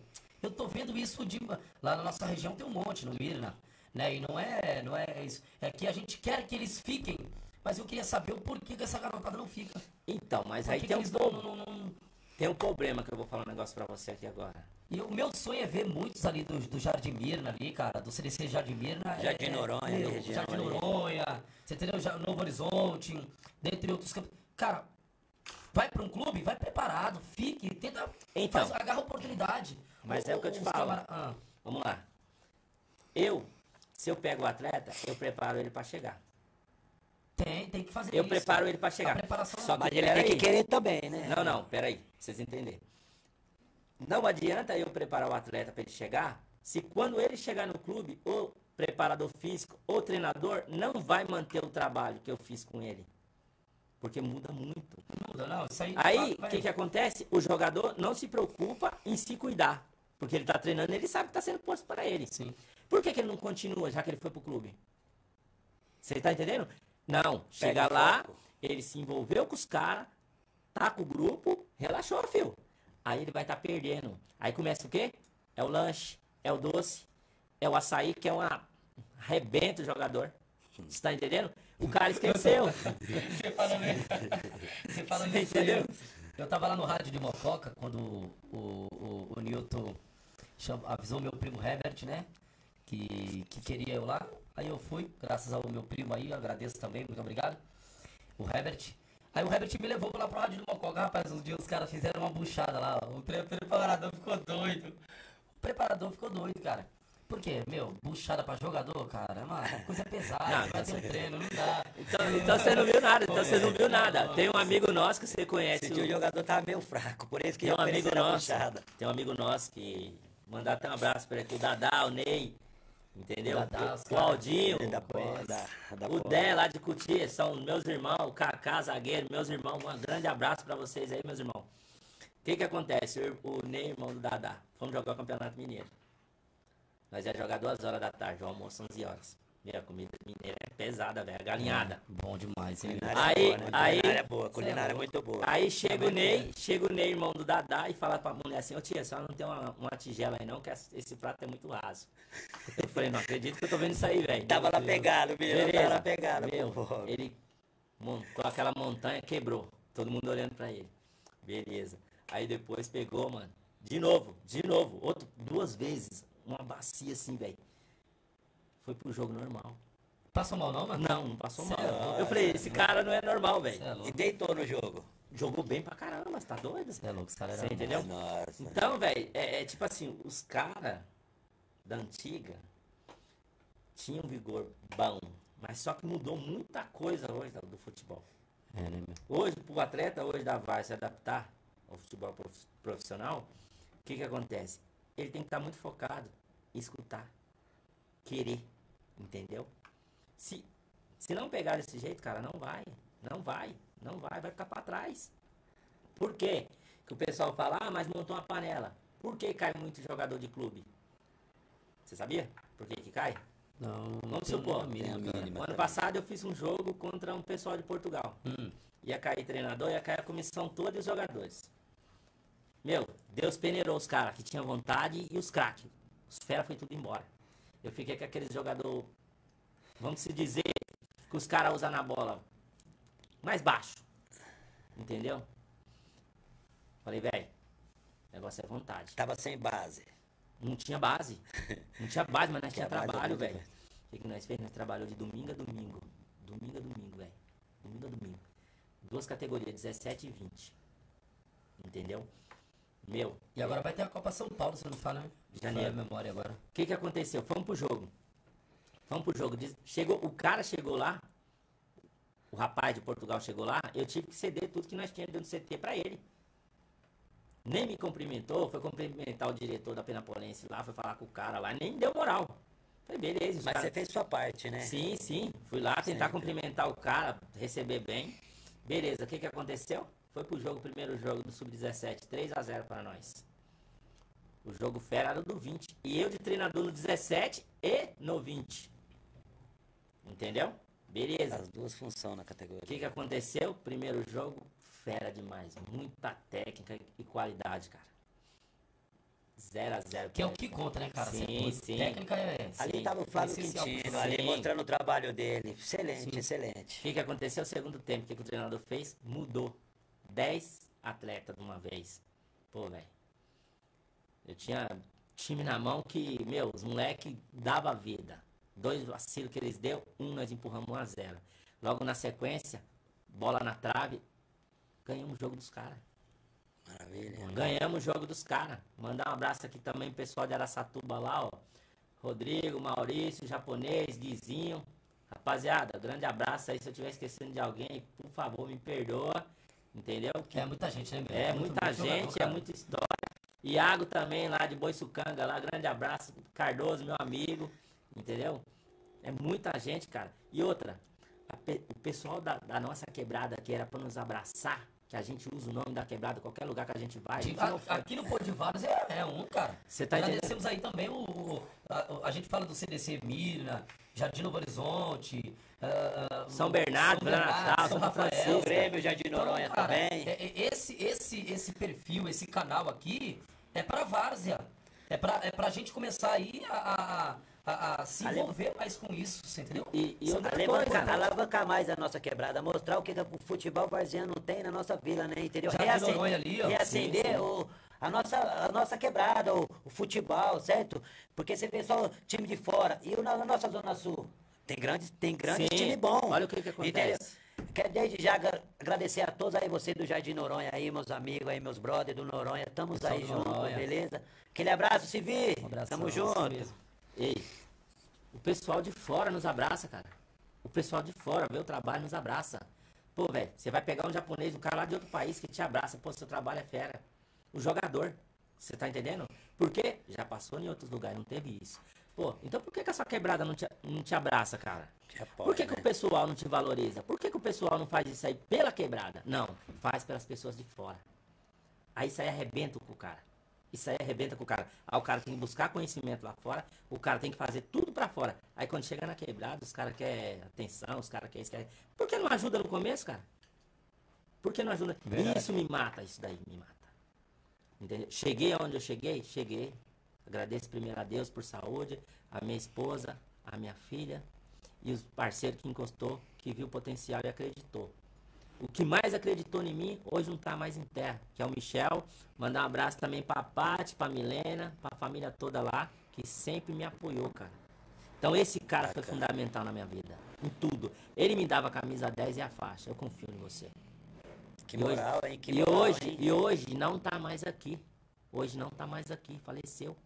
Eu tô vendo isso de. Lá na nossa região tem um monte, no Mirna, né? E não é, não é isso. É que a gente quer que eles fiquem, mas eu queria saber o porquê que essa garotada não fica. Então, mas Por aí que tem que um, eles pro- não- não- tem um problema que eu vou falar um negócio pra você aqui agora. E o meu sonho é ver muitos ali do, do Jardim Mirna ali, cara, do CDC Jardim Mirna. é- Jardim é, Noronha, meu, região Jardim ali. Noronha, você entendeu? Novo Horizonte, dentre outros campos. Cara, vai pra um clube, vai preparado, fique, tenta, Então. faz, agarra a oportunidade. Mas é o que eu te falo. camara- ah, Vamos lá. Eu, se eu pego o atleta, eu preparo ele pra chegar. Tem, tem que fazer Eu isso. preparo ele pra A chegar. Só que Mas ele tem que querer também, né? Não, não, peraí, pra vocês entenderem. Não adianta eu preparar o atleta para ele chegar, se quando ele chegar no clube, o preparador físico, o treinador, não vai manter o trabalho que eu fiz com ele. Porque muda muito. muda, não, isso aí. Aí, o vai- que, que acontece? O jogador não se preocupa em se cuidar. Porque ele tá treinando, ele sabe que tá sendo posto para ele. Sim. Por que, que ele não continua, já que ele foi pro clube? Você tá entendendo? Não, chega Pega lá, foco. ele se envolveu com os caras, tá com o grupo, relaxou, filho. Aí ele vai estar perdendo. Aí começa o quê? É o lanche, é o doce, é o açaí, que é uma arrebenta o jogador. Você tá entendendo? O cara esqueceu. Você falando, você falando Você entendeu? Eu tava lá no rádio de Mococa quando o, o, o, Newton avisou meu primo Herbert, né? Que, que queria eu lá. Aí eu fui, graças ao meu primo aí, eu agradeço também, muito obrigado. O Herbert. Aí o Herbert me levou lá pro rádio de Mococa. Rapaz, um dia os caras fizeram uma buchada lá. O pre- preparador ficou doido. O preparador ficou doido, cara. Por quê? Meu, buchada pra jogador, cara, é uma coisa pesada. Não, vai ter um treino, não dá. Então, então você não viu nada, então você não viu nada. Tem um amigo nosso que você conhece. Esse o o- jogador tava meio fraco, por isso que Tem um amigo nosso. Tem um amigo nosso que. Mandar até um abraço pra ele aqui, o Dadá, o Ney. Entendeu? Os o. Claudinho. Da da, da O. Dé lá de Cutia, são meus irmãos, o Kaká, zagueiro, meus irmãos. Um grande abraço pra vocês aí, meus irmãos. O que que acontece? O, o Ney, irmão do Dadá, fomos jogar o Campeonato Mineiro. Nós ia jogar duas horas da tarde, o almoço 11 horas. E a comida mineira é pesada, velho, galinhada. Bom demais, hein? Culinária Aí- boa, né? aí- Culinária boa, culinária é muito boa. Aí chega o Ney, chega o Ney, irmão do Dadá, e fala pra mulher assim, ô tia, a senhora não tem uma, uma tigela aí não, que esse prato é muito raso. Eu falei, não acredito que eu tô vendo isso aí, velho. Tava lá pegado, meu, tava Beleza. lá pegado, Meu, pô. ele montou aquela montanha, quebrou. Todo mundo olhando pra ele. Beleza. Aí depois pegou, mano. De novo, de novo. Outro, duas vezes. Uma bacia assim, velho. Foi pro jogo normal. Passou mal não, mano? Não, não passou Cê mal. é. Eu falei, esse cara não é normal, é velho. louco. E deitou no jogo. Jogou bem pra caramba, você tá doido? Cê é louco, os caras eram... entendeu? Nossa. Então, velho, é, é tipo assim, os caras da antiga tinham um vigor bom, mas só que mudou muita coisa hoje do futebol. É, né? Hoje, pro atleta hoje da VAR se adaptar ao futebol prof- profissional, o que que acontece? ele tem que estar muito focado, escutar, querer, entendeu? Se, se não pegar desse jeito, cara, não vai, não vai, não vai, vai ficar para trás. Por quê? Que o pessoal fala, ah, mas montou uma panela. Por que cai muito jogador de clube? Você sabia? Por que, que cai? Não, não Vamos supor, mínima, mínima. Ano passado eu fiz um jogo contra um pessoal de Portugal. Hum. Ia cair treinador, ia cair a comissão toda e os jogadores. Meu, Deus peneirou os caras que tinham vontade e os craques. Os fera foi tudo embora. Eu fiquei com aqueles jogador, vamos se dizer, que os caras usam na bola mais baixo. Entendeu? Falei, velho, o negócio é vontade. Tava sem base. Não tinha base. Não tinha base, mas nós tinha trabalho, velho. bem. O que, que nós fez? Nós trabalhou de domingo a domingo. Domingo a domingo, velho. Domingo a domingo. Duas categorias, 17 e 20. Entendeu? Meu, E agora vai ter a Copa São Paulo, você não fala, né? Janeiro. A memória agora. o que que aconteceu? Fomos pro jogo. Fomos pro jogo. Chegou, o cara chegou lá, o rapaz de Portugal chegou lá, eu tive que ceder tudo que nós tínhamos dentro do CT pra ele. Nem me cumprimentou, foi cumprimentar o diretor da Penapolense lá, foi falar com o cara lá, nem deu moral. Falei, beleza, Mas cara- você fez sua parte, né? Sim, sim. Fui lá tentar Sempre. cumprimentar o cara, receber bem. Beleza, o que, que aconteceu? Foi pro jogo, primeiro jogo do Sub-17, 3 a 0 para nós. O jogo fera era do 20. E eu de treinador no 17 e no 20. Entendeu? Beleza. As duas funções na O categoria. que, que aconteceu? Primeiro jogo, fera demais. Muita técnica e qualidade, cara. 0 a 0 Que é o que conta, né, cara? Sim, sim. Técnica é. Ali Sim, tava o Flávio. Quintino, ali mostrando o trabalho dele. Excelente, Sim. O excelente. que, que aconteceu no segundo tempo? O que, que o treinador fez? Mudou. 10 atletas de uma vez. Pô, velho. Eu tinha time na mão que, meu, os moleque dava vida. Dois vacilos que eles deu, um nós empurramos 1 a 0 Logo na sequência, bola na trave, ganhamos o jogo dos caras. Maravilha. Ganhamos o jogo dos caras. Mandar um abraço aqui também pro pessoal de Araçatuba lá, ó. Rodrigo, Maurício, japonês, Guizinho. Rapaziada, grande abraço aí. Se eu estiver esquecendo de alguém, por favor, me perdoa. Entendeu? Que É muita gente, né, é Muito- muita muito jogador, gente, é muita história. Iago também lá de Boiçucanga lá, grande abraço. Cardoso, meu amigo. Entendeu? É muita gente, cara. E outra, pe- o pessoal da, da nossa quebrada que era pra nos abraçar, que a gente usa o nome da quebrada, qualquer lugar que a gente vai. a gente não A- Aqui no Vários é, é um, cara. Você tá Agradecemos aí também o. o- a, a gente fala do CDC Mirna, Jardim Novo Horizonte, ah, São Bernardo, Vila Natal, São Rafael. Francisca. O Grêmio Jardim Noronha Então, cara, também. é- é- esse, esse, esse perfil, esse canal aqui é pra várzea. É pra, é pra gente começar aí a, a, a- a se envolver mais com isso, você entendeu? E, e outra Alavancar, alavancar mais a nossa quebrada, mostrar o que, que o futebol varziano tem na nossa vila, né? Entendeu? Jardim Reacen- Noronha ali, ó. reacender Sim, sim. O, a, nossa, a nossa quebrada, o, o futebol, certo? Porque você vê só time de fora. E na, na nossa Zona Sul? Tem grande, tem grande Sim. time bom. Olha o que que acontece. Entendeu? Quero desde já agra- agradecer a todos aí, você do Jardim Noronha aí, meus amigos aí, meus brothers do Noronha. Estamos aí juntos, beleza? Aquele abraço, Civi. Um abração, Tamo junto. Ei, o pessoal de fora nos abraça, cara. O pessoal de fora vê o trabalho nos abraça. Pô, velho, você vai pegar um japonês, um cara lá de outro país que te abraça. Pô, seu trabalho é fera. O jogador, você tá entendendo? Por quê? Já passou em outros lugares, não teve isso. Pô, então por que, que a sua quebrada não te, não te abraça, cara? Apoia, Por que, que né? o pessoal não te valoriza? Por que, que o pessoal não faz isso aí pela quebrada? Não, faz pelas pessoas de fora. Aí isso aí arrebenta com o cara. Isso aí arrebenta com o cara. Aí o cara tem que buscar conhecimento lá fora, o cara tem que fazer tudo pra fora. Aí quando chega na quebrada, os caras querem atenção, os caras querem isso, querem... Por que não ajuda no começo, cara? Por que não ajuda? Verdade. Isso me mata, isso daí me mata. Entendeu? Cheguei aonde eu cheguei? Cheguei. Agradeço primeiro a Deus por saúde, a minha esposa, a minha filha e os parceiros que encostou, que viu o potencial e acreditou. O que mais acreditou em mim, hoje não está mais em terra, que é o Michel. Mandar um abraço também para a Paty, para Milena, para a família toda lá, que sempre me apoiou, cara. Então esse cara foi fundamental na minha vida, em tudo. Ele me dava a camisa 10 e a faixa. Eu confio em você. Que E hoje- moral, hein? Que e moral, hoje, hein? e hoje não tá mais aqui. Hoje não tá mais aqui, faleceu.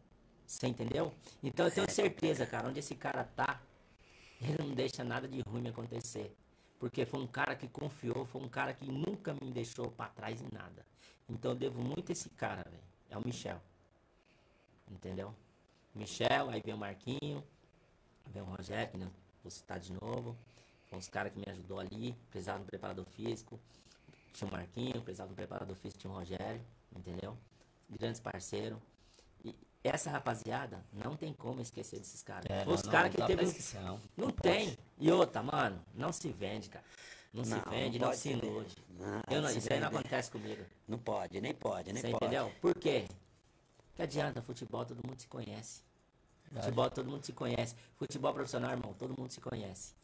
Você entendeu? Então eu tenho certeza, cara, onde esse cara tá, ele não deixa nada de ruim acontecer. Porque foi um cara que confiou, foi um cara que nunca me deixou pra trás em nada. Então eu devo muito a esse cara, velho. É o Michel. entendeu? Michel, aí vem o Marquinho, vem o Rogério, que não vou citar de novo. Os caras que me ajudou ali, precisava de um preparador físico. Tinha o Marquinho, precisava um preparador físico, tinha o Rogério, entendeu? Grandes parceiros. E essa rapaziada, não tem como esquecer desses caras. É, Os caras que teve. esquecer, não. Não, tem. E outra, mano, não se vende, cara. Não, se Não, vende, não não se se ilude. Eu não, se isso aí não acontece comigo. Não pode, nem pode, nem Você pode. entendeu? Por quê? Que adianta futebol, todo mundo se conhece. Verdade. Futebol, todo mundo se conhece. Futebol profissional, irmão, todo mundo se conhece.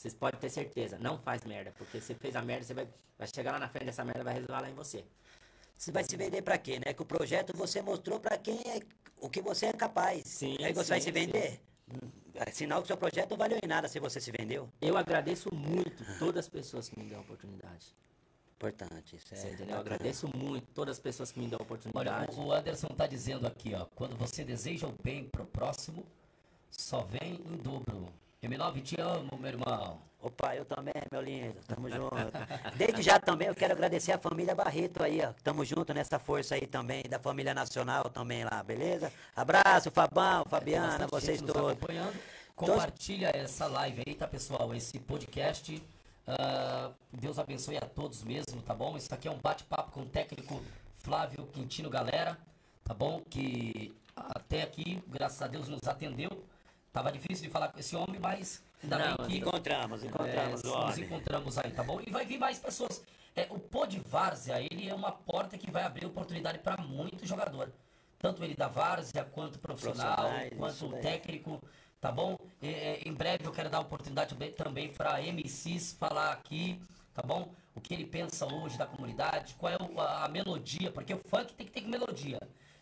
Vocês podem ter certeza, não faz merda. Porque você fez a merda, você vai, vai chegar lá na frente dessa merda vai resolver lá em você. Você vai se vender pra quê, né? Que o projeto você mostrou pra quem é o que você é capaz. Sim, Aí você vai sim, se vender? Hum, É sinal que o seu projeto não valeu em nada se você se vendeu. Eu agradeço muito todas as pessoas que me dão a oportunidade. Importante, isso é. Você entendeu? Eu agradeço muito todas as pessoas que me dão a Olha, oportunidade. o- o Anderson tá dizendo aqui, ó. Quando você deseja o bem pro próximo, só vem em dobro. M9, te amo, meu irmão. Opa, eu também, meu lindo. Tamo junto. Desde já também eu quero agradecer a família Barreto aí, ó. Tamo junto nessa força aí também, da família nacional também lá, beleza? Abraço, Fabão, Fabiana, Bastante vocês todos. acompanhando. Compartilha essa live aí, tá, pessoal? Esse podcast. Ah, Deus abençoe a todos mesmo, tá bom? Isso aqui é um bate-papo com o técnico Flávio Quintino, galera, tá bom? Que até aqui, graças a Deus, nos atendeu. Tava difícil de falar com esse homem, mas ainda Não, bem que Encontramos, encontramos é, o nos encontramos aí, tá bom? E vai vir mais pessoas. É, o Pô de Várzea, ele é uma porta que vai abrir oportunidade para muito jogador. Tanto ele da Várzea, quanto profissional, quanto técnico, tá bom? É, é, em breve eu quero dar oportunidade também- para MCs falar aqui, tá bom? O que ele pensa hoje da comunidade, qual é a, melodia, porque o funk tem que ter melodia,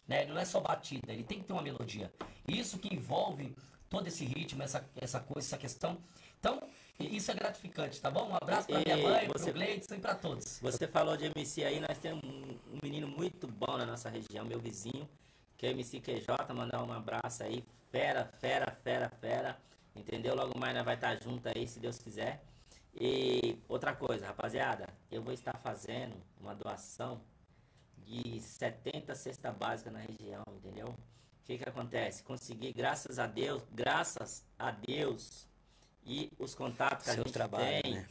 né? Não é só batida, ele tem que ter uma melodia. Isso que envolve todo esse ritmo, essa, essa coisa, essa questão. Então, isso é gratificante, tá bom? Um abraço para minha mãe, você- pro Gleidson e para todos. Você falou de MC aí, nós temos um, um menino muito bom na nossa região, meu vizinho, que é o MC QJ, mandar um abraço aí, fera, fera, fera, fera, entendeu? Logo mais nós vai estar junto aí, se Deus quiser. E outra coisa, rapaziada, eu vou estar fazendo uma doação de 70 cesta básica na região, entendeu? O que que acontece? Consegui, graças a Deus, graças a Deus e os contatos que a Seu gente trabalho, tem, né?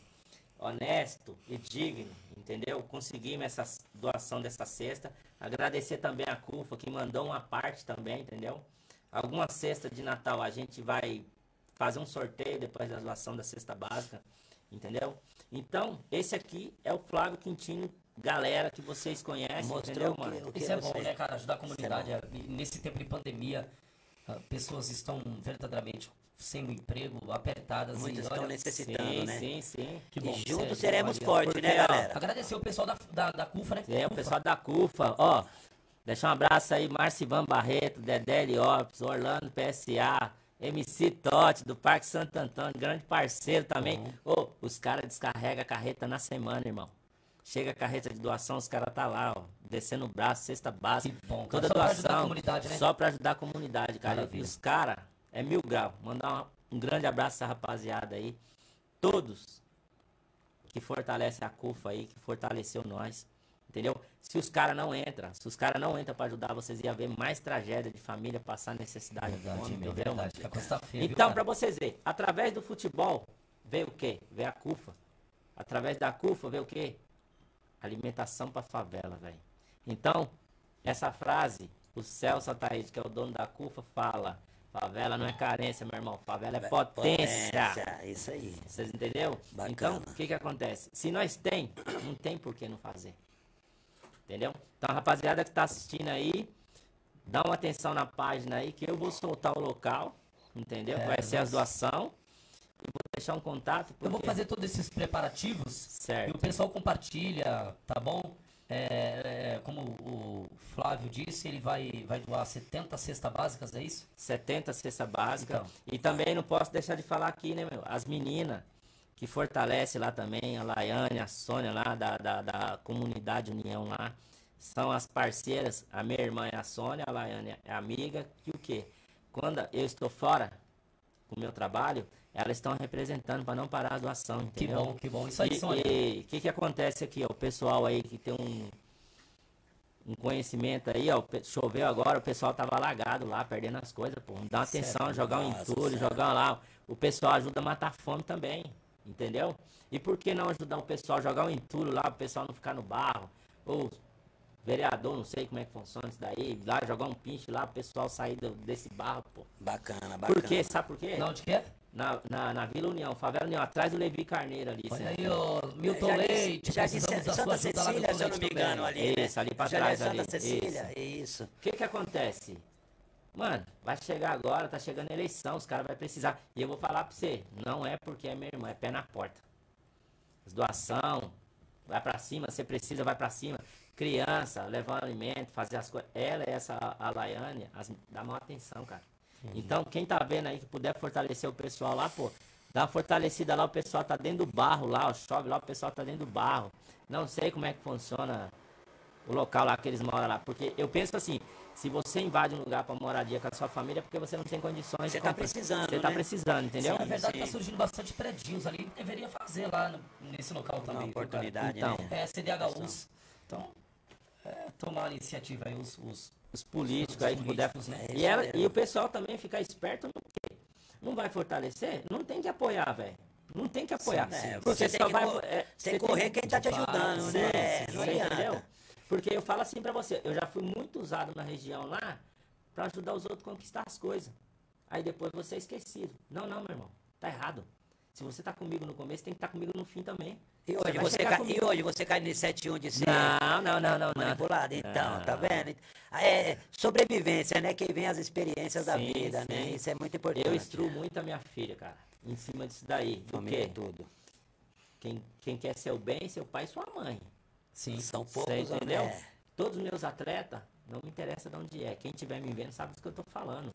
honesto e digno, entendeu? Conseguimos essa doação dessa cesta. Agradecer também a CUFA que mandou uma parte também, entendeu? Alguma cesta de Natal a gente vai fazer um sorteio depois da doação da cesta básica, entendeu? Então, esse aqui é o Flávio Quintino, galera que vocês conhecem, Mostrou entendeu, que- mano? que Isso é bom, né, cara? Ajudar a comunidade. É, Nesse tempo de pandemia, ah, pessoas estão verdadeiramente sem o emprego, apertadas. Muitos estão olha, necessitando, sim, né? sim, sim. que bom. E juntos seremos fortes, né, galera? Agradecer o pessoal da, da, da CUFA, né? É, o pessoal da CUFA, ó. Deixar um abraço aí, Marcivan Barreto, Dedé Liopes, Orlando PSA, MC Totti, do Parque Santo Antônio, grande parceiro também. Ô, os caras descarregam a carreta na semana, irmão. Chega a carreta de doação, os caras tá lá, ó, descendo o braço, cesta básica. Que bom. Toda Só pra doação. ajudar a comunidade, né? Só pra ajudar a comunidade, cara. Maravilha. Os caras é mil grau. Mandar um grande abraço essa rapaziada aí. Todos que fortalece a CUFA aí, que fortaleceu nós. Entendeu? Se os caras não entram, se os caras não entram pra ajudar, vocês iam ver mais tragédia de família passar necessidade, Verdade, fome, meu, entendeu? verdade. Tá Então, pra vocês verem, através do futebol, veio o quê? Veio a CUFA. Através da CUFA veio o quê? Alimentação pra favela, velho. Então, essa frase, o Celso Ataíde, que é o dono da CUFA, fala: favela não é carência, meu irmão, favela é potência. Isso aí. Vocês entenderam? Bacana. Então, o que que acontece? Se nós tem, não tem por que não fazer. Entendeu? Então, rapaziada que tá assistindo aí, dá uma atenção na página aí, que eu vou soltar o local, entendeu? É, Vai ser as nossa. doação. E vou deixar um contato. Eu vou porque- fazer todos esses preparativos Certo. e o pessoal compartilha, tá bom? É, é, como o Flávio disse, ele vai, vai doar 70 cestas básicas, é isso? 70 cesta básica. Então. E também não posso deixar de falar aqui, né, meu? As meninas que fortalece lá também, a Laiane, a Sônia lá da, da, da comunidade União lá. São as parceiras, a minha irmã é a Sônia, a Laiane é amiga, que o quê? Quando eu estou fora com o meu trabalho, elas estão representando para não parar a doação, Que entendeu? bom, que bom. Isso aí, E Sônia. o que, que acontece aqui? ó? O pessoal aí que tem um, um conhecimento aí, ó. Choveu agora, o pessoal tava alagado lá, perdendo as coisas, pô. Dá uma atenção, jogar um entulho, jogar lá. O pessoal ajuda a matar fome também, entendeu? E por que não ajudar o pessoal, jogar um entulho lá, o pessoal não ficar no barro? Ou vereador, não sei como é que funciona isso daí, lá jogar um pinche lá, o pessoal sair do, desse barro, pô. Bacana, bacana. Por quê? Sabe por quê? Não, onde que é? Na, na, na Vila União, Favela União, atrás do Levi Carneiro ali. Olha aí, ô, Milton Já Leite. já disse Santa Cecília, se eu não me engano, também. ali, né? Isso, ali pra Já trás é Santa ali, Cecília, isso. O que que acontece? Mano, vai chegar agora, tá chegando a eleição, os caras vão precisar. E eu vou falar pra você, não é porque é meu irmão, é pé na porta. As doação, vai pra cima, você precisa, vai pra cima. Criança, levar alimento, fazer as coisas. Ela é essa, a Laiane, as, dá maior atenção, cara. Então, quem tá vendo aí que puder fortalecer o pessoal lá, pô, dá uma fortalecida lá, o pessoal tá dentro do barro lá, ó, chove lá, o pessoal tá dentro do barro. Não sei como é que funciona o local lá que eles moram lá. Porque eu penso assim, se você invade um lugar para moradia com a sua família, é porque você não tem condições Você de tá comprar. precisando, Você tá né? precisando, entendeu? Na verdade, tá Sim. surgindo bastante predinhos ali. Deveria fazer lá no- nesse local também. cara? oportunidade, Então, né? É, CDHUs. Então, é, tomar a iniciativa aí, os, os Os políticos Os aí que puder. né? É E, ela, mesmo. e o pessoal também ficar esperto no quê? Não vai fortalecer? Não tem que apoiar, velho. Não tem que apoiar. É, porque você só vai. co- é, Você correr que- quem tá te ajudando, Sim, né? sim, Não Você adianta. entendeu? Porque eu falo assim pra você, eu já fui muito usado na região lá pra ajudar os outros a conquistar as coisas. Aí depois você é esquecido. Não, não, meu irmão. Tá errado. Se você tá comigo no começo, tem que estar comigo no fim também. E hoje, você cai, comigo. e hoje você cai nesse 7-1 de ser Não, não, não, não, não. manipulado? Então, Não. tá vendo? É sobrevivência, né? Que vem as experiências da Sim, vida, né? sim. Isso é muito importante. Eu instruo muito a minha filha, cara. Em cima disso daí. Família é quê? tudo. Quem, quem quer seu bem, seu pai e sua mãe. Sim. São Você poucos, entendeu? né? Todos os meus atletas, não me interessa de onde é. Quem estiver me vendo sabe do que eu tô falando.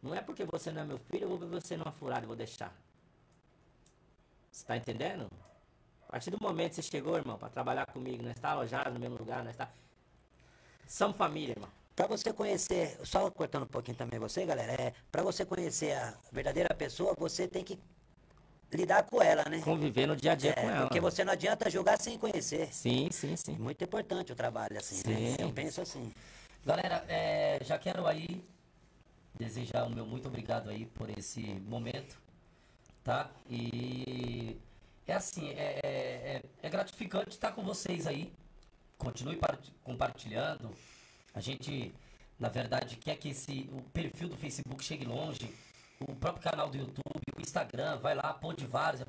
Não é porque você não é meu filho, eu vou ver você numa furada e vou deixar. Você tá entendendo? A partir do momento que você chegou, irmão, para trabalhar comigo, nós está alojado no mesmo lugar, nós está. Somos família, irmão. Pra você conhecer, só cortando um pouquinho também você, galera, é, pra você conhecer a verdadeira pessoa, você tem que lidar com ela, né? Conviver no dia a dia É, com ela. porque você não adianta julgar sem conhecer. Sim, sim, sim. Muito importante o trabalho assim, né? Sim. Eu penso assim. Galera, é, já quero aí desejar o meu muito obrigado aí por esse momento, tá? E é assim, é, é, é- é gratificante estar com vocês aí. Continue par- compartilhando. A gente, na verdade, quer que esse, o perfil do Facebook chegue longe. O próprio canal do YouTube, o Instagram, vai lá, Podvárzea,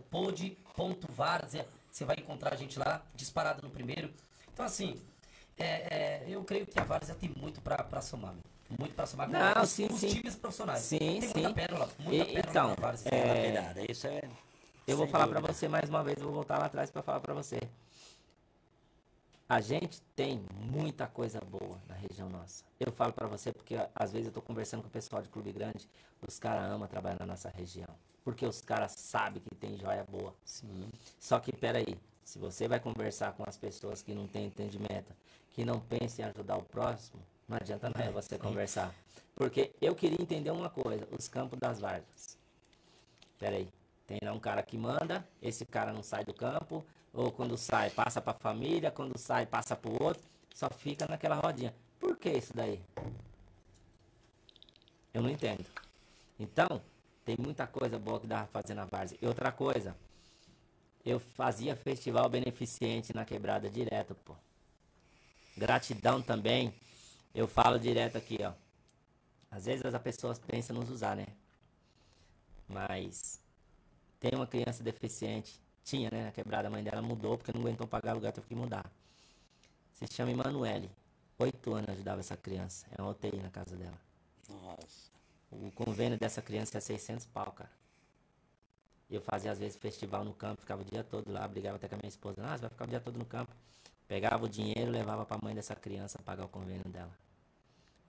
pod.várzea. Você vai encontrar a gente lá, disparado no primeiro. Então, assim, é, é, eu creio que a Várzea tem muito pra, pra somar. meu. Muito pra somar com Não, os, sim, os sim. times profissionais. Sim, tem sim. muita pérola, muita E- pérola então, na Várzea. é, Verdade, isso é. Eu vou falar pra dúvida. você mais uma vez, eu vou voltar lá atrás pra falar pra você. A gente tem muita coisa boa na região nossa. Eu falo pra você porque às vezes eu tô conversando com o pessoal de clube grande, os caras amam trabalhar na nossa região, porque os caras sabem que tem joia boa. Sim. Só que peraí, se você vai conversar com as pessoas que não têm entendimento, que não pensam em ajudar o próximo, não adianta nada você conversar. Porque eu queria entender uma coisa, os campos das várzeas. Peraí, tem lá um cara que manda, esse cara não sai do campo, ou quando sai passa pra família, quando sai passa pro outro, só fica naquela rodinha. Por que isso daí? Eu não entendo. Então, tem muita coisa boa que dá pra fazer na várzea. E outra coisa, eu fazia festival beneficente na quebrada direto, pô. Gratidão também. Eu falo direto aqui, ó. Às vezes as pessoas pensam nos usar, né? Mas tem uma criança deficiente. Tinha, né? Na quebrada, a mãe dela mudou porque não aguentou pagar aluguel, teve que mudar. Se chama Emanuele. Oito anos ajudava essa criança. É uma UTI na casa dela. Nossa. O convênio dessa criança é 600 pau, cara. Eu fazia às vezes festival no campo, ficava o dia todo lá, brigava até com a minha esposa. Ah, você vai ficar o dia todo no campo. Pegava o dinheiro, levava pra mãe dessa criança pagar o convênio dela.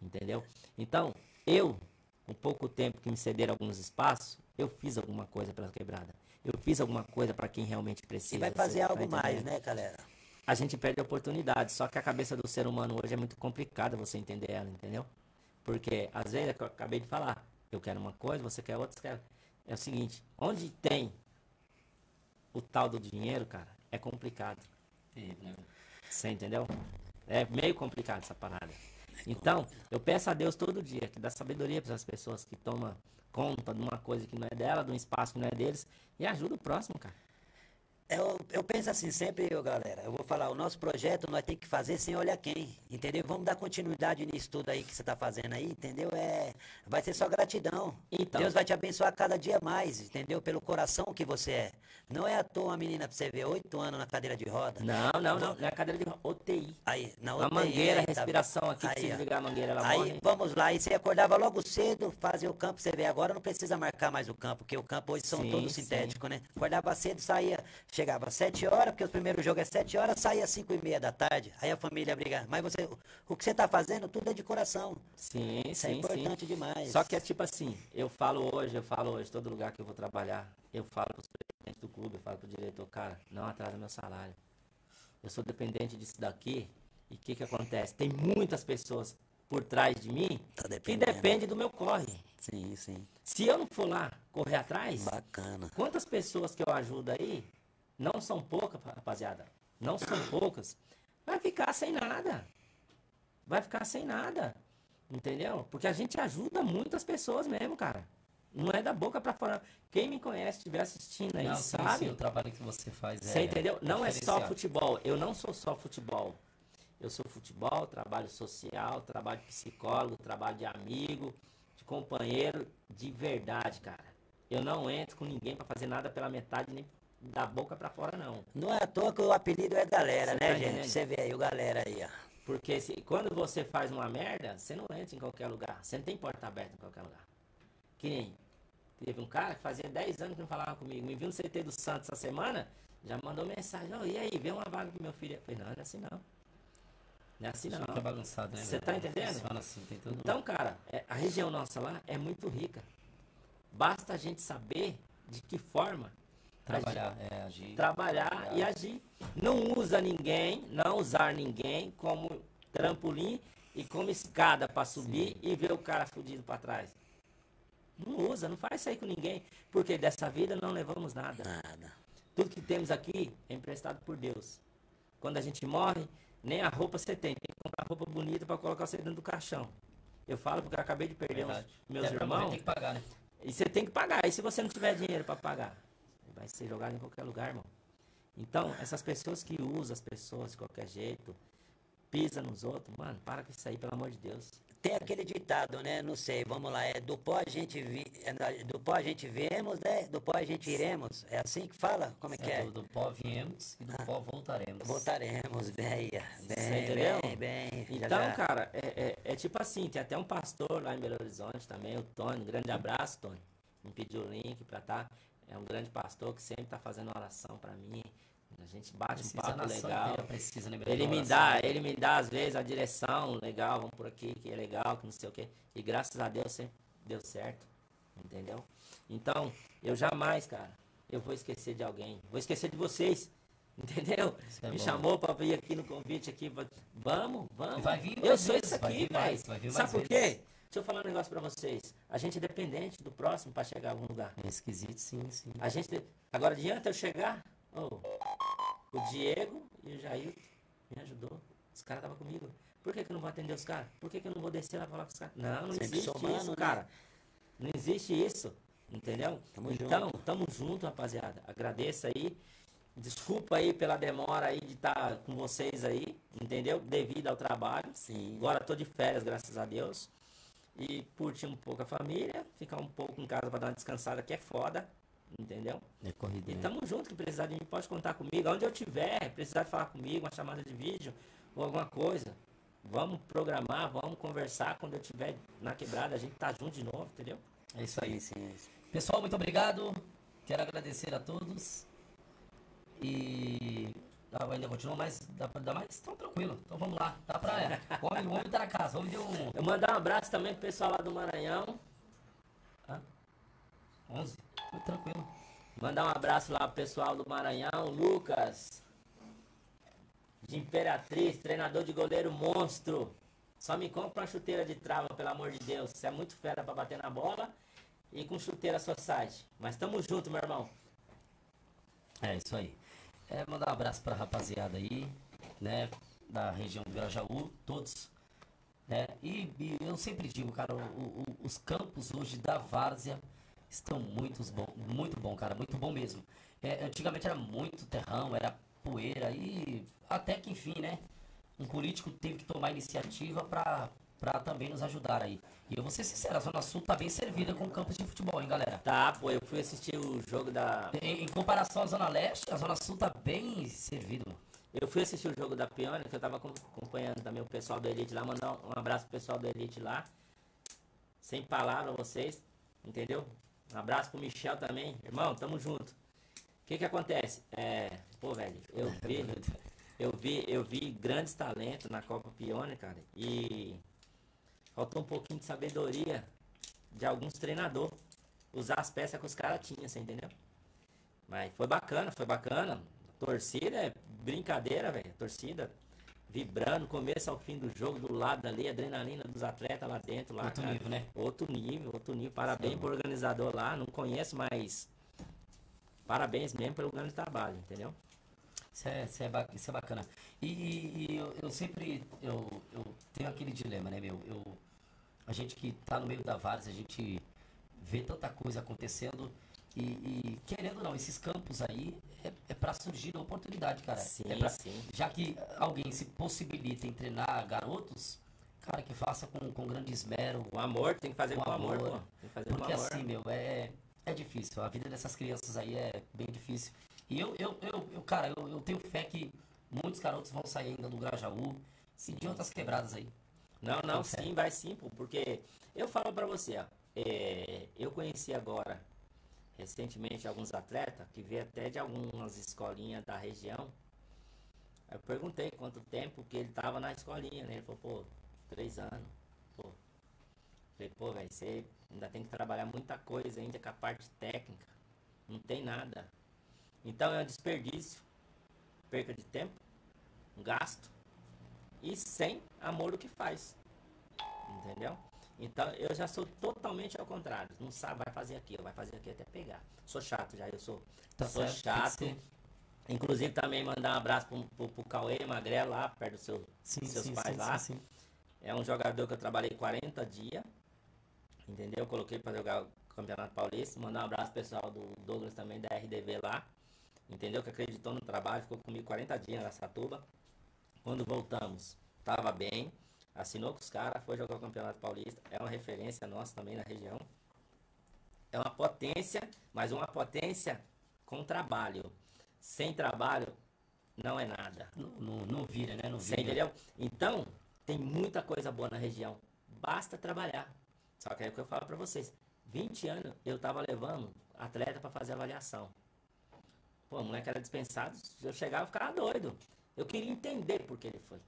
Entendeu? Então, eu, com pouco tempo que me cederam alguns espaços, eu fiz alguma coisa pela quebrada. Eu fiz alguma coisa pra quem realmente precisa. E vai fazer algo mais, entendendo? né, galera? a gente perde a oportunidade. Só que a cabeça do ser humano hoje é muito complicada você entender ela, entendeu? Porque às vezes, é que eu acabei de falar, eu quero uma coisa, você quer outra, você quer. É o seguinte, onde tem o tal do dinheiro, cara, é complicado. Teve, né? Você entendeu? É meio complicado essa parada. Então, eu peço a Deus todo dia que dá sabedoria para as pessoas que tomam conta de uma coisa que não é dela, de um espaço que não é deles, e ajuda o próximo, cara. Eu, eu penso assim sempre, eu, galera. Eu vou falar, o nosso projeto nós temos que fazer sem olhar quem, entendeu? Vamos dar continuidade nisso tudo aí que você está fazendo aí, entendeu? É, vai ser só gratidão. Então. Deus vai te abençoar cada dia mais, entendeu? Pelo coração que você é. Não é à toa uma menina pra você ver, oito anos na cadeira de roda. Não, não, não. É cadeira de roda, UTI. Aí, na UTI. A mangueira, tá respiração aqui, aí, ligar a mangueira, ela Aí, morre. vamos lá. E você acordava logo cedo, fazia o campo, você vê. Agora não precisa marcar mais o campo, porque o campo hoje são sim, todos sintéticos, né? Acordava cedo, saía, chegava às sete horas porque o primeiro jogo é 7 horas, sai às 5 e meia da tarde. Aí a família briga. Mas você, o que você está fazendo, tudo é de coração. Sim, Isso sim, é importante sim. demais. Só que é tipo assim, eu falo hoje, eu falo hoje, todo lugar que eu vou trabalhar, eu falo para os presidentes do clube, eu falo para o diretor, cara, não atrasa meu salário. Eu sou dependente disso daqui. E o que, que acontece? Tem muitas pessoas por trás de mim tá que depende do meu corre. Sim, sim. Se eu não for lá correr atrás, bacana. Quantas pessoas que eu ajudo aí não são poucas, rapaziada. Não são poucas. Vai ficar sem nada. Vai ficar sem nada. Entendeu? Porque a gente ajuda muitas pessoas mesmo, cara. Não é da boca para fora. Quem me conhece, estiver assistindo aí, não, sabe? Sim, o trabalho que você faz Você é entendeu? Não é só futebol. Eu não sou só futebol. Eu sou futebol, trabalho social, trabalho de psicólogo, trabalho de amigo, de companheiro, de verdade, cara. Eu não entro com ninguém para fazer nada pela metade nem da boca para fora, não. Não é à toa que o apelido é galera, você né, tá gente? Você vê aí o galera aí, ó. Porque se, quando você faz uma merda, você não entra em qualquer lugar. Você não tem porta aberta em qualquer lugar. Que nem teve um cara que fazia 10 anos que não falava comigo. Me viu no CT do Santos essa semana, já mandou mensagem. Oh, e aí, vem uma vaga pro meu filho. Eu falei, não, não é assim não. Não é assim não. Fica bagunçado, né? Você tá entendendo? Assim, então, cara, é, a região nossa lá é muito rica. Basta a gente saber de que forma Trabalhar, agir. É, agir. Trabalhar, trabalhar e agir. Não usa ninguém, não usar ninguém como trampolim e como escada para subir Sim. e ver o cara fudido para trás. Não usa, não faz isso aí com ninguém. Porque dessa vida não levamos nada. Nada. Tudo que temos aqui é emprestado por Deus. Quando a gente morre, nem a roupa você tem. Tem que comprar roupa bonita para colocar você dentro do caixão. Eu falo porque eu acabei de perder uns, meus é, irmãos. Tem que pagar, né? E você tem que pagar. E se você não tiver dinheiro para pagar? Vai ser jogado em qualquer lugar, irmão. Então, essas pessoas que usam as pessoas de qualquer jeito, pisa nos outros, mano, para com isso aí, pelo amor de Deus. Tem aquele ditado, né? Não sei, vamos lá, é do pó a gente vi, é, do pó a gente viemos, né? Do pó a gente iremos. É assim que fala? Como é, que é? Do, do pó viemos e do ah, pó voltaremos. Voltaremos, bem, bem, bem, bem. Então, já, já. cara, é, é, é, tipo assim, tem até um pastor lá em Belo Horizonte também, o Tony, um grande abraço, Tony. Me pediu o link pra estar. Tá é um grande pastor que sempre está fazendo oração para mim. A gente bate precisa um papo legal. Precisa ele me dá, ele me dá às vezes a direção legal, vamos por aqui, que é legal, que não sei o quê. E graças a Deus sempre deu certo. Entendeu? Então, eu jamais, cara, eu vou esquecer de alguém. Vou esquecer de vocês. Entendeu? É me bom. chamou para vir aqui no convite aqui. Vamos, vamos. Vai vir eu sou isso aqui, velho. Sabe por quê? Deixa eu falar um negócio pra vocês. A gente é dependente do próximo para chegar a algum lugar. É esquisito, sim, sim. A gente. Agora adianta eu chegar. Oh, o Diego e o Jair me ajudou. Os caras estavam comigo. Por que, que eu não vou atender os caras? Por que, que eu não vou descer lá falar com os caras? Não, não Sempre existe somando, isso, né? cara. Não existe isso. Entendeu? Tamo então, junto. tamo junto, rapaziada. Agradeço aí. Desculpa aí pela demora aí de estar tá com vocês aí, entendeu? Devido ao trabalho. Sim. Agora tô de férias, graças a Deus e curtir um pouco a família, ficar um pouco em casa para dar uma descansada, que é foda, entendeu? É corrida. E né? tamo junto, que precisar de mim, pode contar comigo. Onde eu tiver, precisar falar comigo, uma chamada de vídeo ou alguma coisa. Vamos programar, vamos conversar quando eu estiver na quebrada, a gente tá junto de novo, entendeu? É isso aí, sim. É isso. Pessoal, muito obrigado. Quero agradecer a todos. E Dá, ainda continua, mas dá pra dar mais? Então tranquilo. Então vamos lá. Dá pra. É. O homem, o homem tá na casa. Vamos de um. Eu mandar um abraço também pro pessoal lá do Maranhão. Hã? 11? Foi tranquilo. Mandar um abraço lá pro pessoal do Maranhão. Lucas. De Imperatriz, treinador de goleiro monstro. Só me compra uma chuteira de trava, pelo amor de Deus. Você é muito fera pra bater na bola. E com chuteira society. Mas tamo junto, meu irmão. É isso aí. É, mandar um abraço pra rapaziada aí, né? da região do Grajaú, todos. Né? E, e eu sempre digo, cara, o, o, os campos hoje da Várzea estão muito bom, muito bom, cara, muito bom mesmo. É, antigamente era muito terrão, era poeira e até que enfim, né? Um político teve que tomar iniciativa para para também nos ajudar aí. E eu vou ser sincero, a Zona Sul tá bem servida com campos de futebol, hein, galera? Tá, pô, eu fui assistir o jogo da. Em, em comparação à Zona Leste, a Zona Sul tá bem servida. Eu fui assistir o jogo da Pione, que eu tava acompanhando também o pessoal do Elite lá, mandar um abraço pro pessoal do Elite lá. Sem palavra vocês, entendeu? Um abraço pro Michel também. Irmão, tamo junto. O que que acontece? É, pô, velho, eu vi, eu vi, eu vi grandes talentos na Copa Pione, cara, e faltou um pouquinho de sabedoria de alguns treinadores usar as peças que os caras tinham, você entendeu? Mas foi bacana, foi bacana. Torcida é brincadeira, velho. Torcida vibrando, começo ao fim do jogo, do lado ali, adrenalina dos atletas lá dentro. Lá, outro cara. nível, né? Outro nível, outro nível. Parabéns Sim. pro organizador lá. Não conheço, mas parabéns mesmo pelo grande trabalho, entendeu? Isso é, isso é, isso é bacana. E, e eu, eu, sempre eu, eu tenho aquele dilema, né, meu? Eu, a gente que tá no meio da várzea, a gente vê tanta coisa acontecendo e, e, querendo ou não, esses campos aí é, é para surgir a oportunidade, cara. Sim, é pra, sim. Já que alguém se possibilita em treinar garotos, cara, que faça com, com grande esmero. Com amor, tem que fazer com, com amor, amor, pô. Tem que fazer Porque com amor. assim, meu, é, é difícil. A vida dessas crianças aí é bem difícil. E eu, eu, eu, eu cara, eu, eu tenho fé que muitos garotos vão sair ainda do Grajaú e de outras quebradas aí. Não, não, sim, vai sim, pô, porque eu falo para você, ó, é, eu conheci agora recentemente alguns atletas que veio até de algumas escolinhas da região. Eu perguntei quanto tempo que ele tava na escolinha, né? Ele falou, pô, três anos. Pô. Falei, pô, velho, você ainda tem que trabalhar muita coisa ainda com a parte técnica. Não tem nada. Então é um desperdício, perca de tempo, um gasto e sem amor o que faz. Entendeu? Então eu já sou totalmente ao contrário. Não sabe, vai fazer aquilo, vai fazer aqui até pegar. Sou chato já, eu sou. Tá sou certo, chato. Inclusive também mandar um abraço pro, pro, pro Cauê Magrelo lá, perto dos seu, sim, seus sim, pais sim, lá. É um jogador que eu trabalhei 40 dias. Entendeu? Eu coloquei para jogar o Campeonato Paulista. Mandar um abraço pessoal do Douglas também da RDV lá. Entendeu? Que acreditou no trabalho, ficou comigo 40 dias na Satuba. Quando voltamos, tava bem assinou com os caras, foi jogar o Campeonato Paulista, é uma referência nossa também na região. É uma potência, mas uma potência com trabalho. Sem trabalho, não é nada. Não, não, não vira, né? Não vira. Você entendeu? Então, tem muita coisa boa na região. Basta trabalhar. Só que é o que eu falo para vocês. 20 anos eu tava levando atleta para fazer avaliação. Pô, moleque era dispensado, eu chegava e ficava doido. Eu queria entender por que ele foi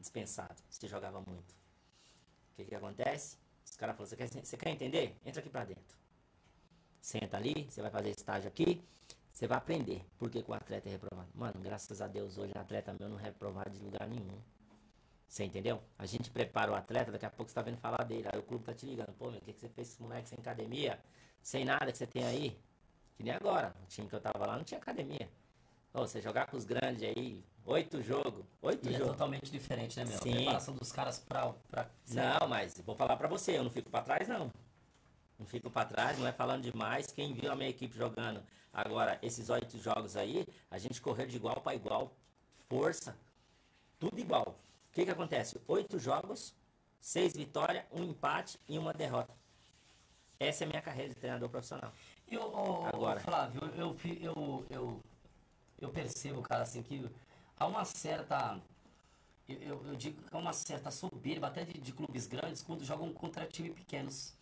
dispensado. Você jogava muito. O que, que acontece? Os caras falaram, você quer, quer entender? Entra aqui pra dentro. Senta ali, você vai fazer estágio aqui, você vai aprender por que, que o atleta é reprovado. Mano, graças a Deus hoje o atleta meu não é reprovado de lugar nenhum. Você entendeu? A gente prepara o atleta, daqui a pouco você tá vendo falar dele. Aí o clube tá te ligando. Pô, meu, o que, que você fez com esse moleque sem academia? Sem nada que você tem aí? Que nem agora. O time que eu tava lá não tinha academia. Você jogar com os grandes aí, Oito jogos. Oito e jogos. é totalmente diferente, né, meu? Sim. Preparação dos caras pra. pra... Não, mas vou falar pra você, eu não fico pra trás, não. Não fico pra trás, não é falando demais. Quem viu a minha equipe jogando agora, esses oito jogos aí, a gente correu de igual para igual. Força. Tudo igual. O que que acontece? Oito jogos, seis vitórias, um empate e uma derrota. Essa é a minha carreira de treinador profissional. Eu, oh, agora. Flávio, eu, eu, eu, eu, eu percebo, cara, assim, que há uma certa. Eu, eu digo que há uma certa soberba até de, de, clubes grandes quando jogam contra times pequenos.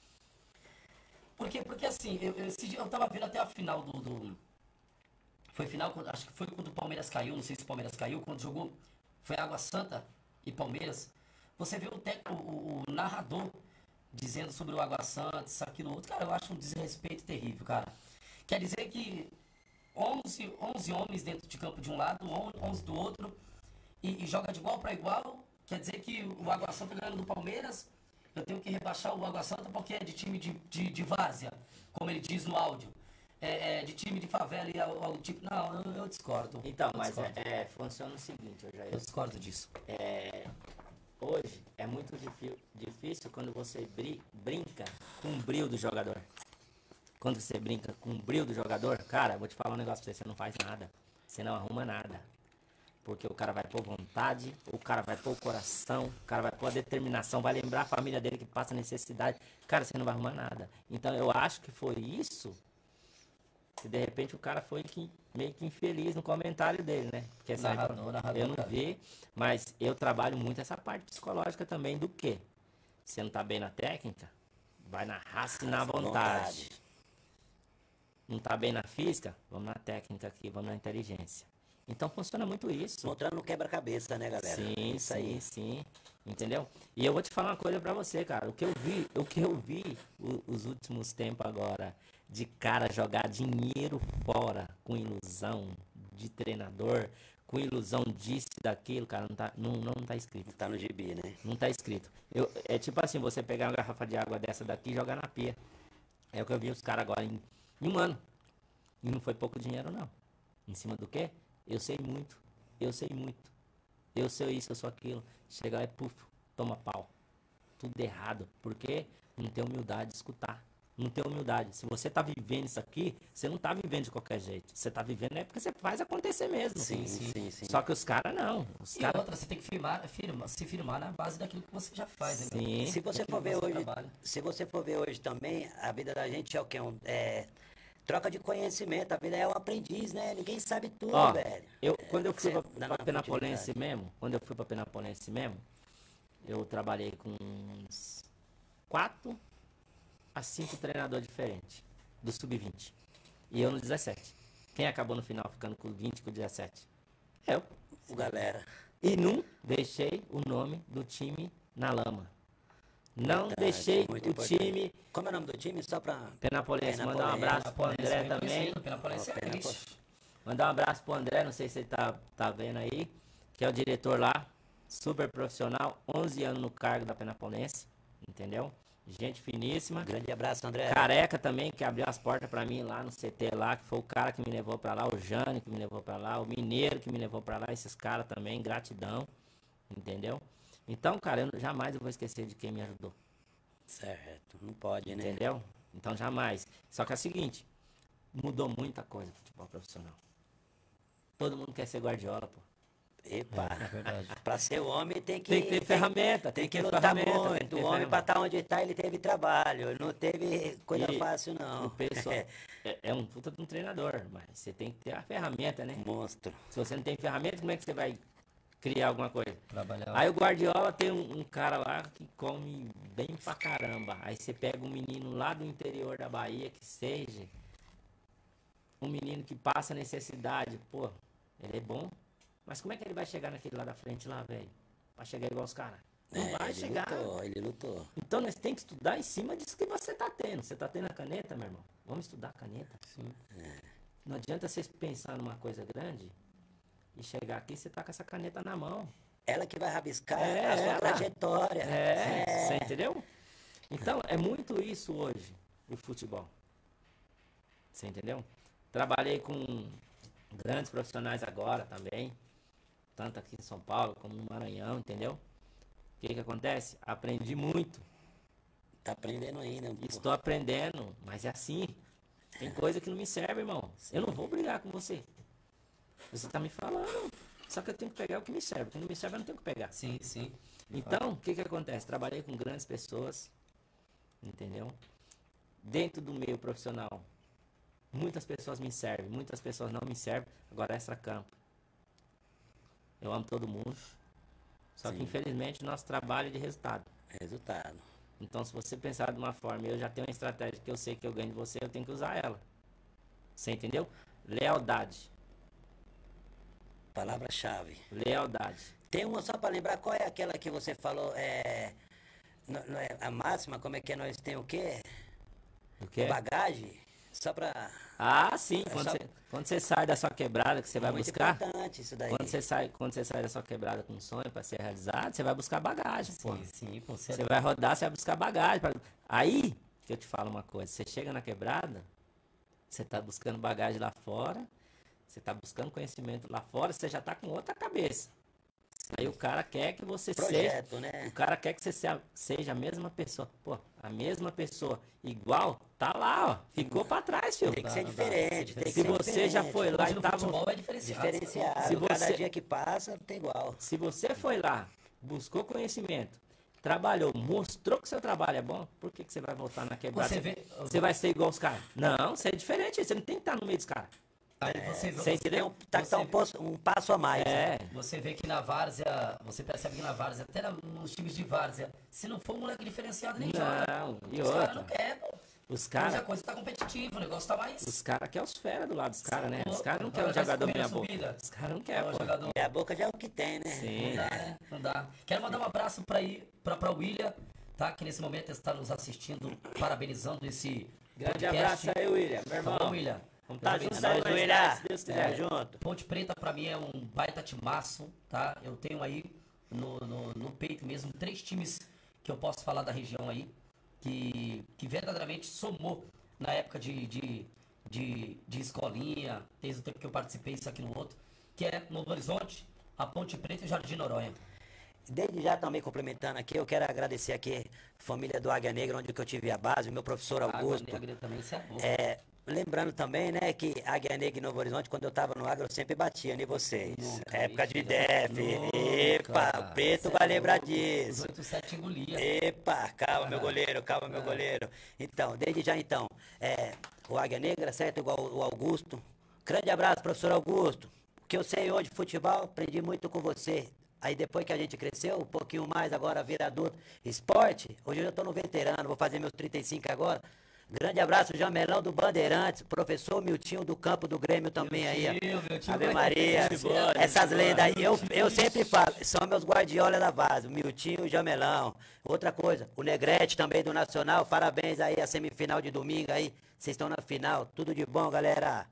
Por quê? Porque assim, eu, eu, esse dia eu tava vendo até a final do. do foi final, acho que foi quando o Palmeiras caiu, não sei se o Palmeiras caiu, quando jogou. Foi Água Santa e Palmeiras. Você vê o, o, o narrador dizendo sobre o Água Santa, isso, aquilo, outro. Cara, eu acho um desrespeito terrível, cara. Quer dizer que 11, 11 homens dentro de campo de um lado, 11 do outro, e, e joga de igual para igual. Quer dizer que o Água Santa ganhando do Palmeiras, eu tenho que rebaixar o Água Santa porque é de time de, de, de várzea, como ele diz no áudio. é, é, de time de favela e algo, algo tipo. Não, eu, eu discordo. Então, eu mas discordo. é, é, funciona o seguinte, eu já Eu discordo disso. é, hoje é muito difícil quando você bri- brinca com o brilho do jogador. Quando você brinca com o brilho do jogador, cara, vou te falar um negócio pra você, você não faz nada. Você não arruma nada. Porque o cara vai pôr vontade, o cara vai pôr o coração, o cara vai pôr a determinação, vai lembrar a família dele que passa necessidade. Cara, você não vai arrumar nada. Então eu acho que foi isso que de repente o cara foi que, meio que infeliz no comentário dele, né? Porque essa Narrador, narrador, eu não vi, mas eu trabalho muito essa parte psicológica também do que? Você não tá bem na técnica? Vai na raça e na vontade. Vontade. Não tá bem na física? Vamos na técnica aqui, vamos na inteligência. Então funciona muito isso. Mostrando um quebra-cabeça, né, galera? Sim, Isso sim, aí. sim. Entendeu? E eu vou te falar uma coisa pra você, cara. O que eu vi, o que eu vi o- os últimos tempos agora de cara jogar dinheiro fora com ilusão de treinador, com ilusão disso daquilo, cara, não tá, não, não tá escrito. Tá no gibi, né? Não tá escrito. Eu, é tipo assim, você pegar uma garrafa de água dessa daqui e jogar na pia. É o que eu vi os caras agora em, em um ano. E não foi pouco dinheiro, não. Em cima do quê? Eu sei muito. Eu sei muito. Eu sei isso, eu sou aquilo. Chega lá e puf, toma pau. Tudo errado. Porque não tem humildade de escutar. Não tem humildade. Se você tá vivendo isso aqui, você não tá vivendo de qualquer jeito. Você tá vivendo é porque você faz acontecer mesmo. Sim, sim, sim. Só que os caras não. Os E caras. outra, você tem que firmar, firma, se firmar na base daquilo que você já faz, né? Sim. Se você for ver que você hoje, trabalha. se você for ver hoje também, a vida da gente é o quê? Um, é, troca de conhecimento, a vida é um aprendiz, né? Ninguém sabe tudo, Ó, velho. eu, quando eu fui Você pra, pra Penapolense mesmo, quando eu fui pra Penapolense mesmo, eu trabalhei com uns quatro a cinco treinadores diferentes do Sub-20. E eu no 17. Quem acabou no final ficando com 20 com 17? Eu. O galera. E não deixei o nome do time na lama. Não Verdade, deixei muito o importante. time Como é o nome do time? Só pra. Penapolense. Mandar um abraço pro Penapolense, André bem também. Penapolense é triste. Mandar um abraço pro André, não sei se ele tá, tá vendo aí, que é o diretor lá, super profissional, 11 anos no cargo da Penapolense, entendeu? Gente finíssima. Grande abraço, André. Careca também, que abriu as portas pra mim lá no CT lá, que foi o cara que me levou pra lá, o Jânio que me levou pra lá, o Mineiro que me levou pra lá, esses caras também, gratidão, entendeu? Então, cara, eu jamais eu vou esquecer de quem me ajudou. Certo, não pode, né? Entendeu? Então jamais. Só que é o seguinte, mudou muita coisa no futebol profissional. Todo mundo quer ser guardiola, pô. Epa. É verdade. Pra ser homem tem que. Tem que ter ferramenta, Tem tem que que ter lutar ferramenta, tem que muito. O homem ferramenta. pra estar onde tá, ele teve trabalho. Não teve coisa E fácil, não. O pessoal é, é um puta de um treinador, mas você tem que ter a ferramenta, né? Monstro. Se você não tem ferramenta, como é que você vai criar alguma coisa? Trabalhar. Aí o Guardiola tem um, um cara lá que come bem pra caramba. Aí você pega um menino lá do interior da Bahia, que seja, um menino que passa necessidade, pô, ele é bom. Mas como é que ele vai chegar naquele lá da frente lá, velho? Vai chegar igual os caras? Não É, vai ele chegar. lutou, ele lutou. Então nós temos que estudar em cima disso que você tá tendo. Você tá tendo a caneta, meu irmão? Vamos estudar a caneta. Sim. Não adianta você pensar numa coisa grande e chegar aqui você tá com essa caneta na mão. Ela que vai rabiscar É, a sua ela. trajetória. É, você entendeu? Então, é muito isso hoje, o futebol. Você entendeu? Trabalhei com grandes profissionais agora também, tanto aqui em São Paulo como no Maranhão, entendeu? O que que acontece? Aprendi muito. Tá aprendendo ainda. pô. Estou aprendendo, mas é assim. Tem coisa que não me serve, irmão. Eu não vou brigar com você. Você tá me falando. Só que eu tenho que pegar o que me serve. O que não me serve, eu não tenho que pegar. Sim, sim. Então, o que que acontece? Trabalhei com grandes pessoas, entendeu? Dentro do meio profissional, muitas pessoas me servem, muitas pessoas não me servem. Agora, extra-campo. Eu amo todo mundo. Só que, Sim. infelizmente, nosso trabalho é de resultado. Resultado. Então, se você pensar de uma forma, eu já tenho uma estratégia que eu sei que eu ganho de você, eu tenho que usar ela. Você entendeu? Lealdade. Palavra-chave. Lealdade. Tem uma só pra lembrar, qual é aquela que você falou? É, não, não é a máxima, como é que é? Nós tem o quê? O quê? Bagagem? Só pra. Ah, sim. É Quando, só- você, quando você sai da sua quebrada, que você vai muito buscar. importante isso daí. Quando você, sai, quando você sai da sua quebrada com um sonho para ser realizado, você vai buscar bagagem, pô. Sim, sim, com Você certeza. vai rodar, você vai buscar bagagem. pra- Aí que eu te falo uma coisa, você chega na quebrada, Você tá buscando bagagem lá fora, você tá buscando conhecimento lá fora, você já tá com outra cabeça. Aí o cara quer que você Projeto, seja. né? O cara quer que você seja, seja a mesma pessoa. Pô, a mesma pessoa, igual, tá lá, ó. Ficou pra trás, filho. Tem que ser diferente. tem que Se ser você já diferente. foi lá e tava. futebol é diferenciado. Diferenciado. Se Cada você- dia que passa, não tem igual. Se você foi lá, buscou conhecimento, trabalhou, mostrou que seu trabalho é bom, por que, que você vai voltar na quebrada? Você vê- Você vai ser igual os caras? Não, você é diferente, você não tem que estar no meio dos caras. Aí você vê, Você Tem entendeu? um, tá que tá um, Você- passo, um passo a mais. né? É. você vê que na várzea, você percebe que na várzea, até nos times de várzea, se não for um moleque diferenciado, nem joga. Não, e Os caras não querem, pô. Os caras. a coisa tá competitiva, o negócio tá mais... Os caras querem os fera do lado dos caras, né? Os caras não querem o jogar jogador meia boca. subida. Os caras não É querem, o pô. jogador... E a boca já é o que tem, né? Sim. Não dá, né? Não dá. Quero mandar um abraço para ir para para William, tá? Que nesse momento está nos assistindo, parabenizando esse Grande podcast. abraço aí, William. Meu Tá irmão. bom, William? Vamos tá junto Nós, tarde, se Deus quiser. Tamo junto. Ponte Preta para mim é um baita timaço, tá? Eu tenho aí no, no, no peito mesmo três times que eu posso falar da região aí, que, que verdadeiramente somou na época de, de, de, de escolinha, desde o tempo que eu participei, isso aqui no outro, que é Novo Horizonte, a Ponte Preta e o Jardim Noronha. Desde já também complementando aqui, eu quero agradecer aqui a família do Águia Negra, onde que eu tive a base, o meu professor Augusto. Negra também, isso é bom. É, lembrando também, né, que Águia Negra e Novo Horizonte, quando eu tava no agro, eu sempre batia em vocês. Nunca, Época de. DEF. Epa, o preto Cê é vai lembrar disso. Os 87 engolia. Epa, calma meu goleiro, calma meu goleiro. Então, desde já então, é, o Águia Negra, certo? Igual o Augusto. Grande abraço, professor Augusto. O que eu sei hoje de futebol, aprendi muito com você. Aí depois que a gente cresceu, um pouquinho mais, agora vira adulto. Esporte, hoje eu tô no veterano, vou fazer meus 35 agora. Grande abraço, Jamelão do Bandeirantes, professor Miltinho do Campo do Grêmio também aí, ó. Miltinho, Miltinho Ave Maria, boa, essas lendas aí, eu, eu sempre falo, são meus guardiola da base, Miltinho e o Jamelão. Outra coisa, o Negrete também do Nacional, parabéns aí, a semifinal de domingo aí, vocês estão na final, tudo de bom, galera.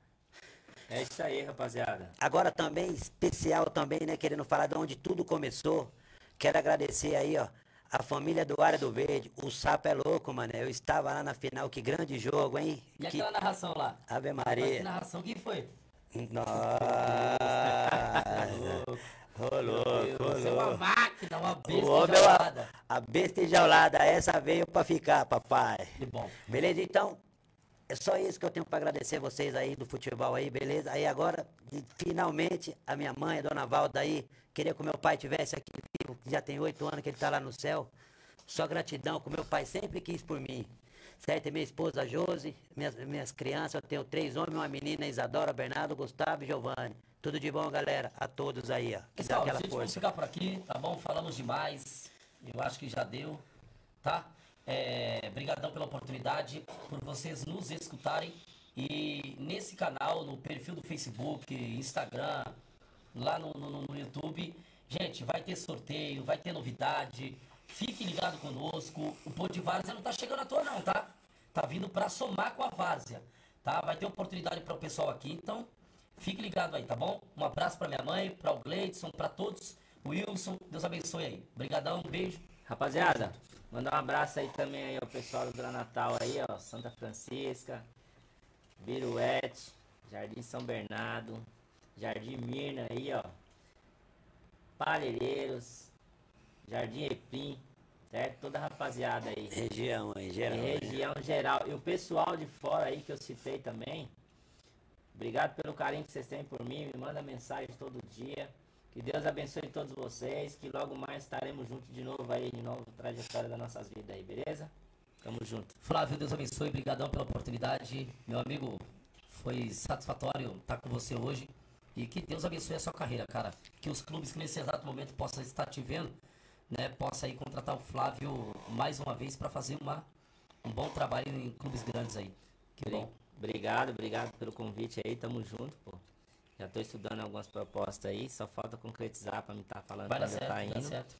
É isso aí, rapaziada. Agora também, especial também, né, querendo falar de onde tudo começou, quero agradecer aí, ó, a família do Área do Verde, o Sapo é louco, mano, eu estava lá na final, que grande jogo, hein? E Que aquela narração lá? Ave Mas que Maria. narração que foi? Nossa, rolou, Você é uma máquina, uma O besta homem é gelada. uma- a besta enjaulada, essa veio pra ficar, papai. Que bom. Beleza? Então, é só isso que eu tenho pra agradecer vocês aí do futebol aí, beleza? Aí agora, finalmente, a minha mãe, a dona Valda aí, queria que o meu pai tivesse aqui vivo, que já tem oito anos que ele tá lá no céu. Só gratidão que o meu pai sempre quis por mim. Certo? E minha esposa Josi, minhas, minhas crianças, eu tenho três homens, uma menina, Isadora, Bernardo, Gustavo e Giovanni. Tudo de bom, galera, a todos aí, ó. Que Pessoal, aquela gente, vamos força. ficar por aqui, tá bom? Falamos demais. Eu acho que já deu, tá? É, brigadão pela oportunidade, por vocês nos escutarem. E nesse canal, no perfil do Facebook, Instagram, lá no, no, no YouTube, gente, vai ter sorteio, vai ter novidade. Fique ligado conosco. O Pô de Várzea não tá chegando à toa, não, tá? Tá vindo para somar com a Várzea, tá? Vai ter oportunidade para o pessoal aqui, então fique ligado aí, tá bom? Um abraço para minha mãe, para o Gleidson, para todos. Wilson, Deus abençoe aí. Obrigadão, um beijo. Rapaziada, mandar um abraço aí também aí ao pessoal do Gran Natal aí, ó. Santa Francisca, Biruete, Jardim São Bernardo, Jardim Mirna aí, ó. Palheireiros, Jardim Epim, certo? Toda a rapaziada aí. Região aí, geral. E região geral. E o pessoal de fora aí que eu citei também. Obrigado pelo carinho que vocês têm por mim. Me manda mensagem todo dia. Que Deus abençoe todos vocês. Que logo mais estaremos juntos de novo aí, de novo, trajetória das nossas vidas aí, beleza? Tamo junto. Flávio, Deus abençoe, obrigadão pela oportunidade. Meu amigo, foi satisfatório estar com você hoje. E que Deus abençoe a sua carreira, cara. Que os clubes que nesse exato momento possam estar te vendo, né, possa aí contratar o Flávio mais uma vez para fazer uma, um bom trabalho em clubes grandes aí. Que bom. Obrigado, obrigado pelo convite aí. Tamo junto, pô. Já tô estudando algumas propostas aí. Só falta concretizar pra me estar falando Vai dar certo, tá vai dar indo. certo.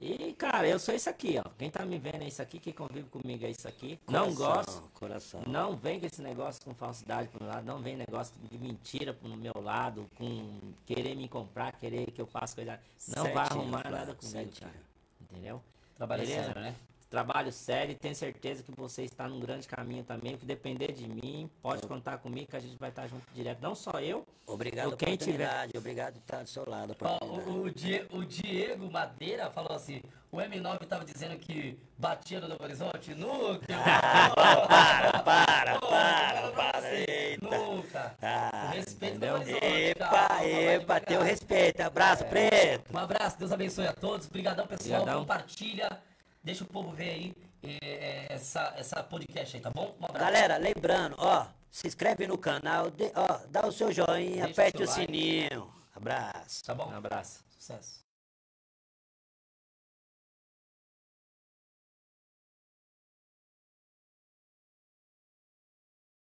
E, cara, eu sou isso aqui, ó. Quem tá me vendo é isso aqui, quem convive comigo é isso aqui. Não Coração, gosto. Coração. Não vem com esse negócio com falsidade pro meu lado, não vem negócio de mentira pro meu lado, com querer me comprar, querer que eu faça coisa. Não vai Certinho, arrumar Flávio, nada comigo, certinho. cara. Entendeu? Trabalho é Beleza? sério, né? Trabalho sério e tenho certeza que você está num grande caminho também. O que depender de mim, pode contar comigo que a gente vai estar junto direto. Não só eu. Obrigado quem tiver. Obrigado por estar do seu lado. Ó, o, o, Diego, o, Diego Madeira falou assim: o M9 estava dizendo que batia no Novo Horizonte. Nunca! Ah, para, para, para, para. Eita. Nunca! Ah, respeito entendeu? Horizonte, epa, cara, epa, teu respeito. Abraço, é. preto. Um abraço, Deus abençoe a todos. Obrigadão, pessoal. Obrigadão. Compartilha. Deixa o povo ver aí é, essa, essa podcast aí, tá bom? Um Galera, lembrando, ó, se inscreve no canal, de, ó, dá o seu joinha, Deixa aperte o, o sininho. Abraço. Tá bom? Um abraço. Sucesso.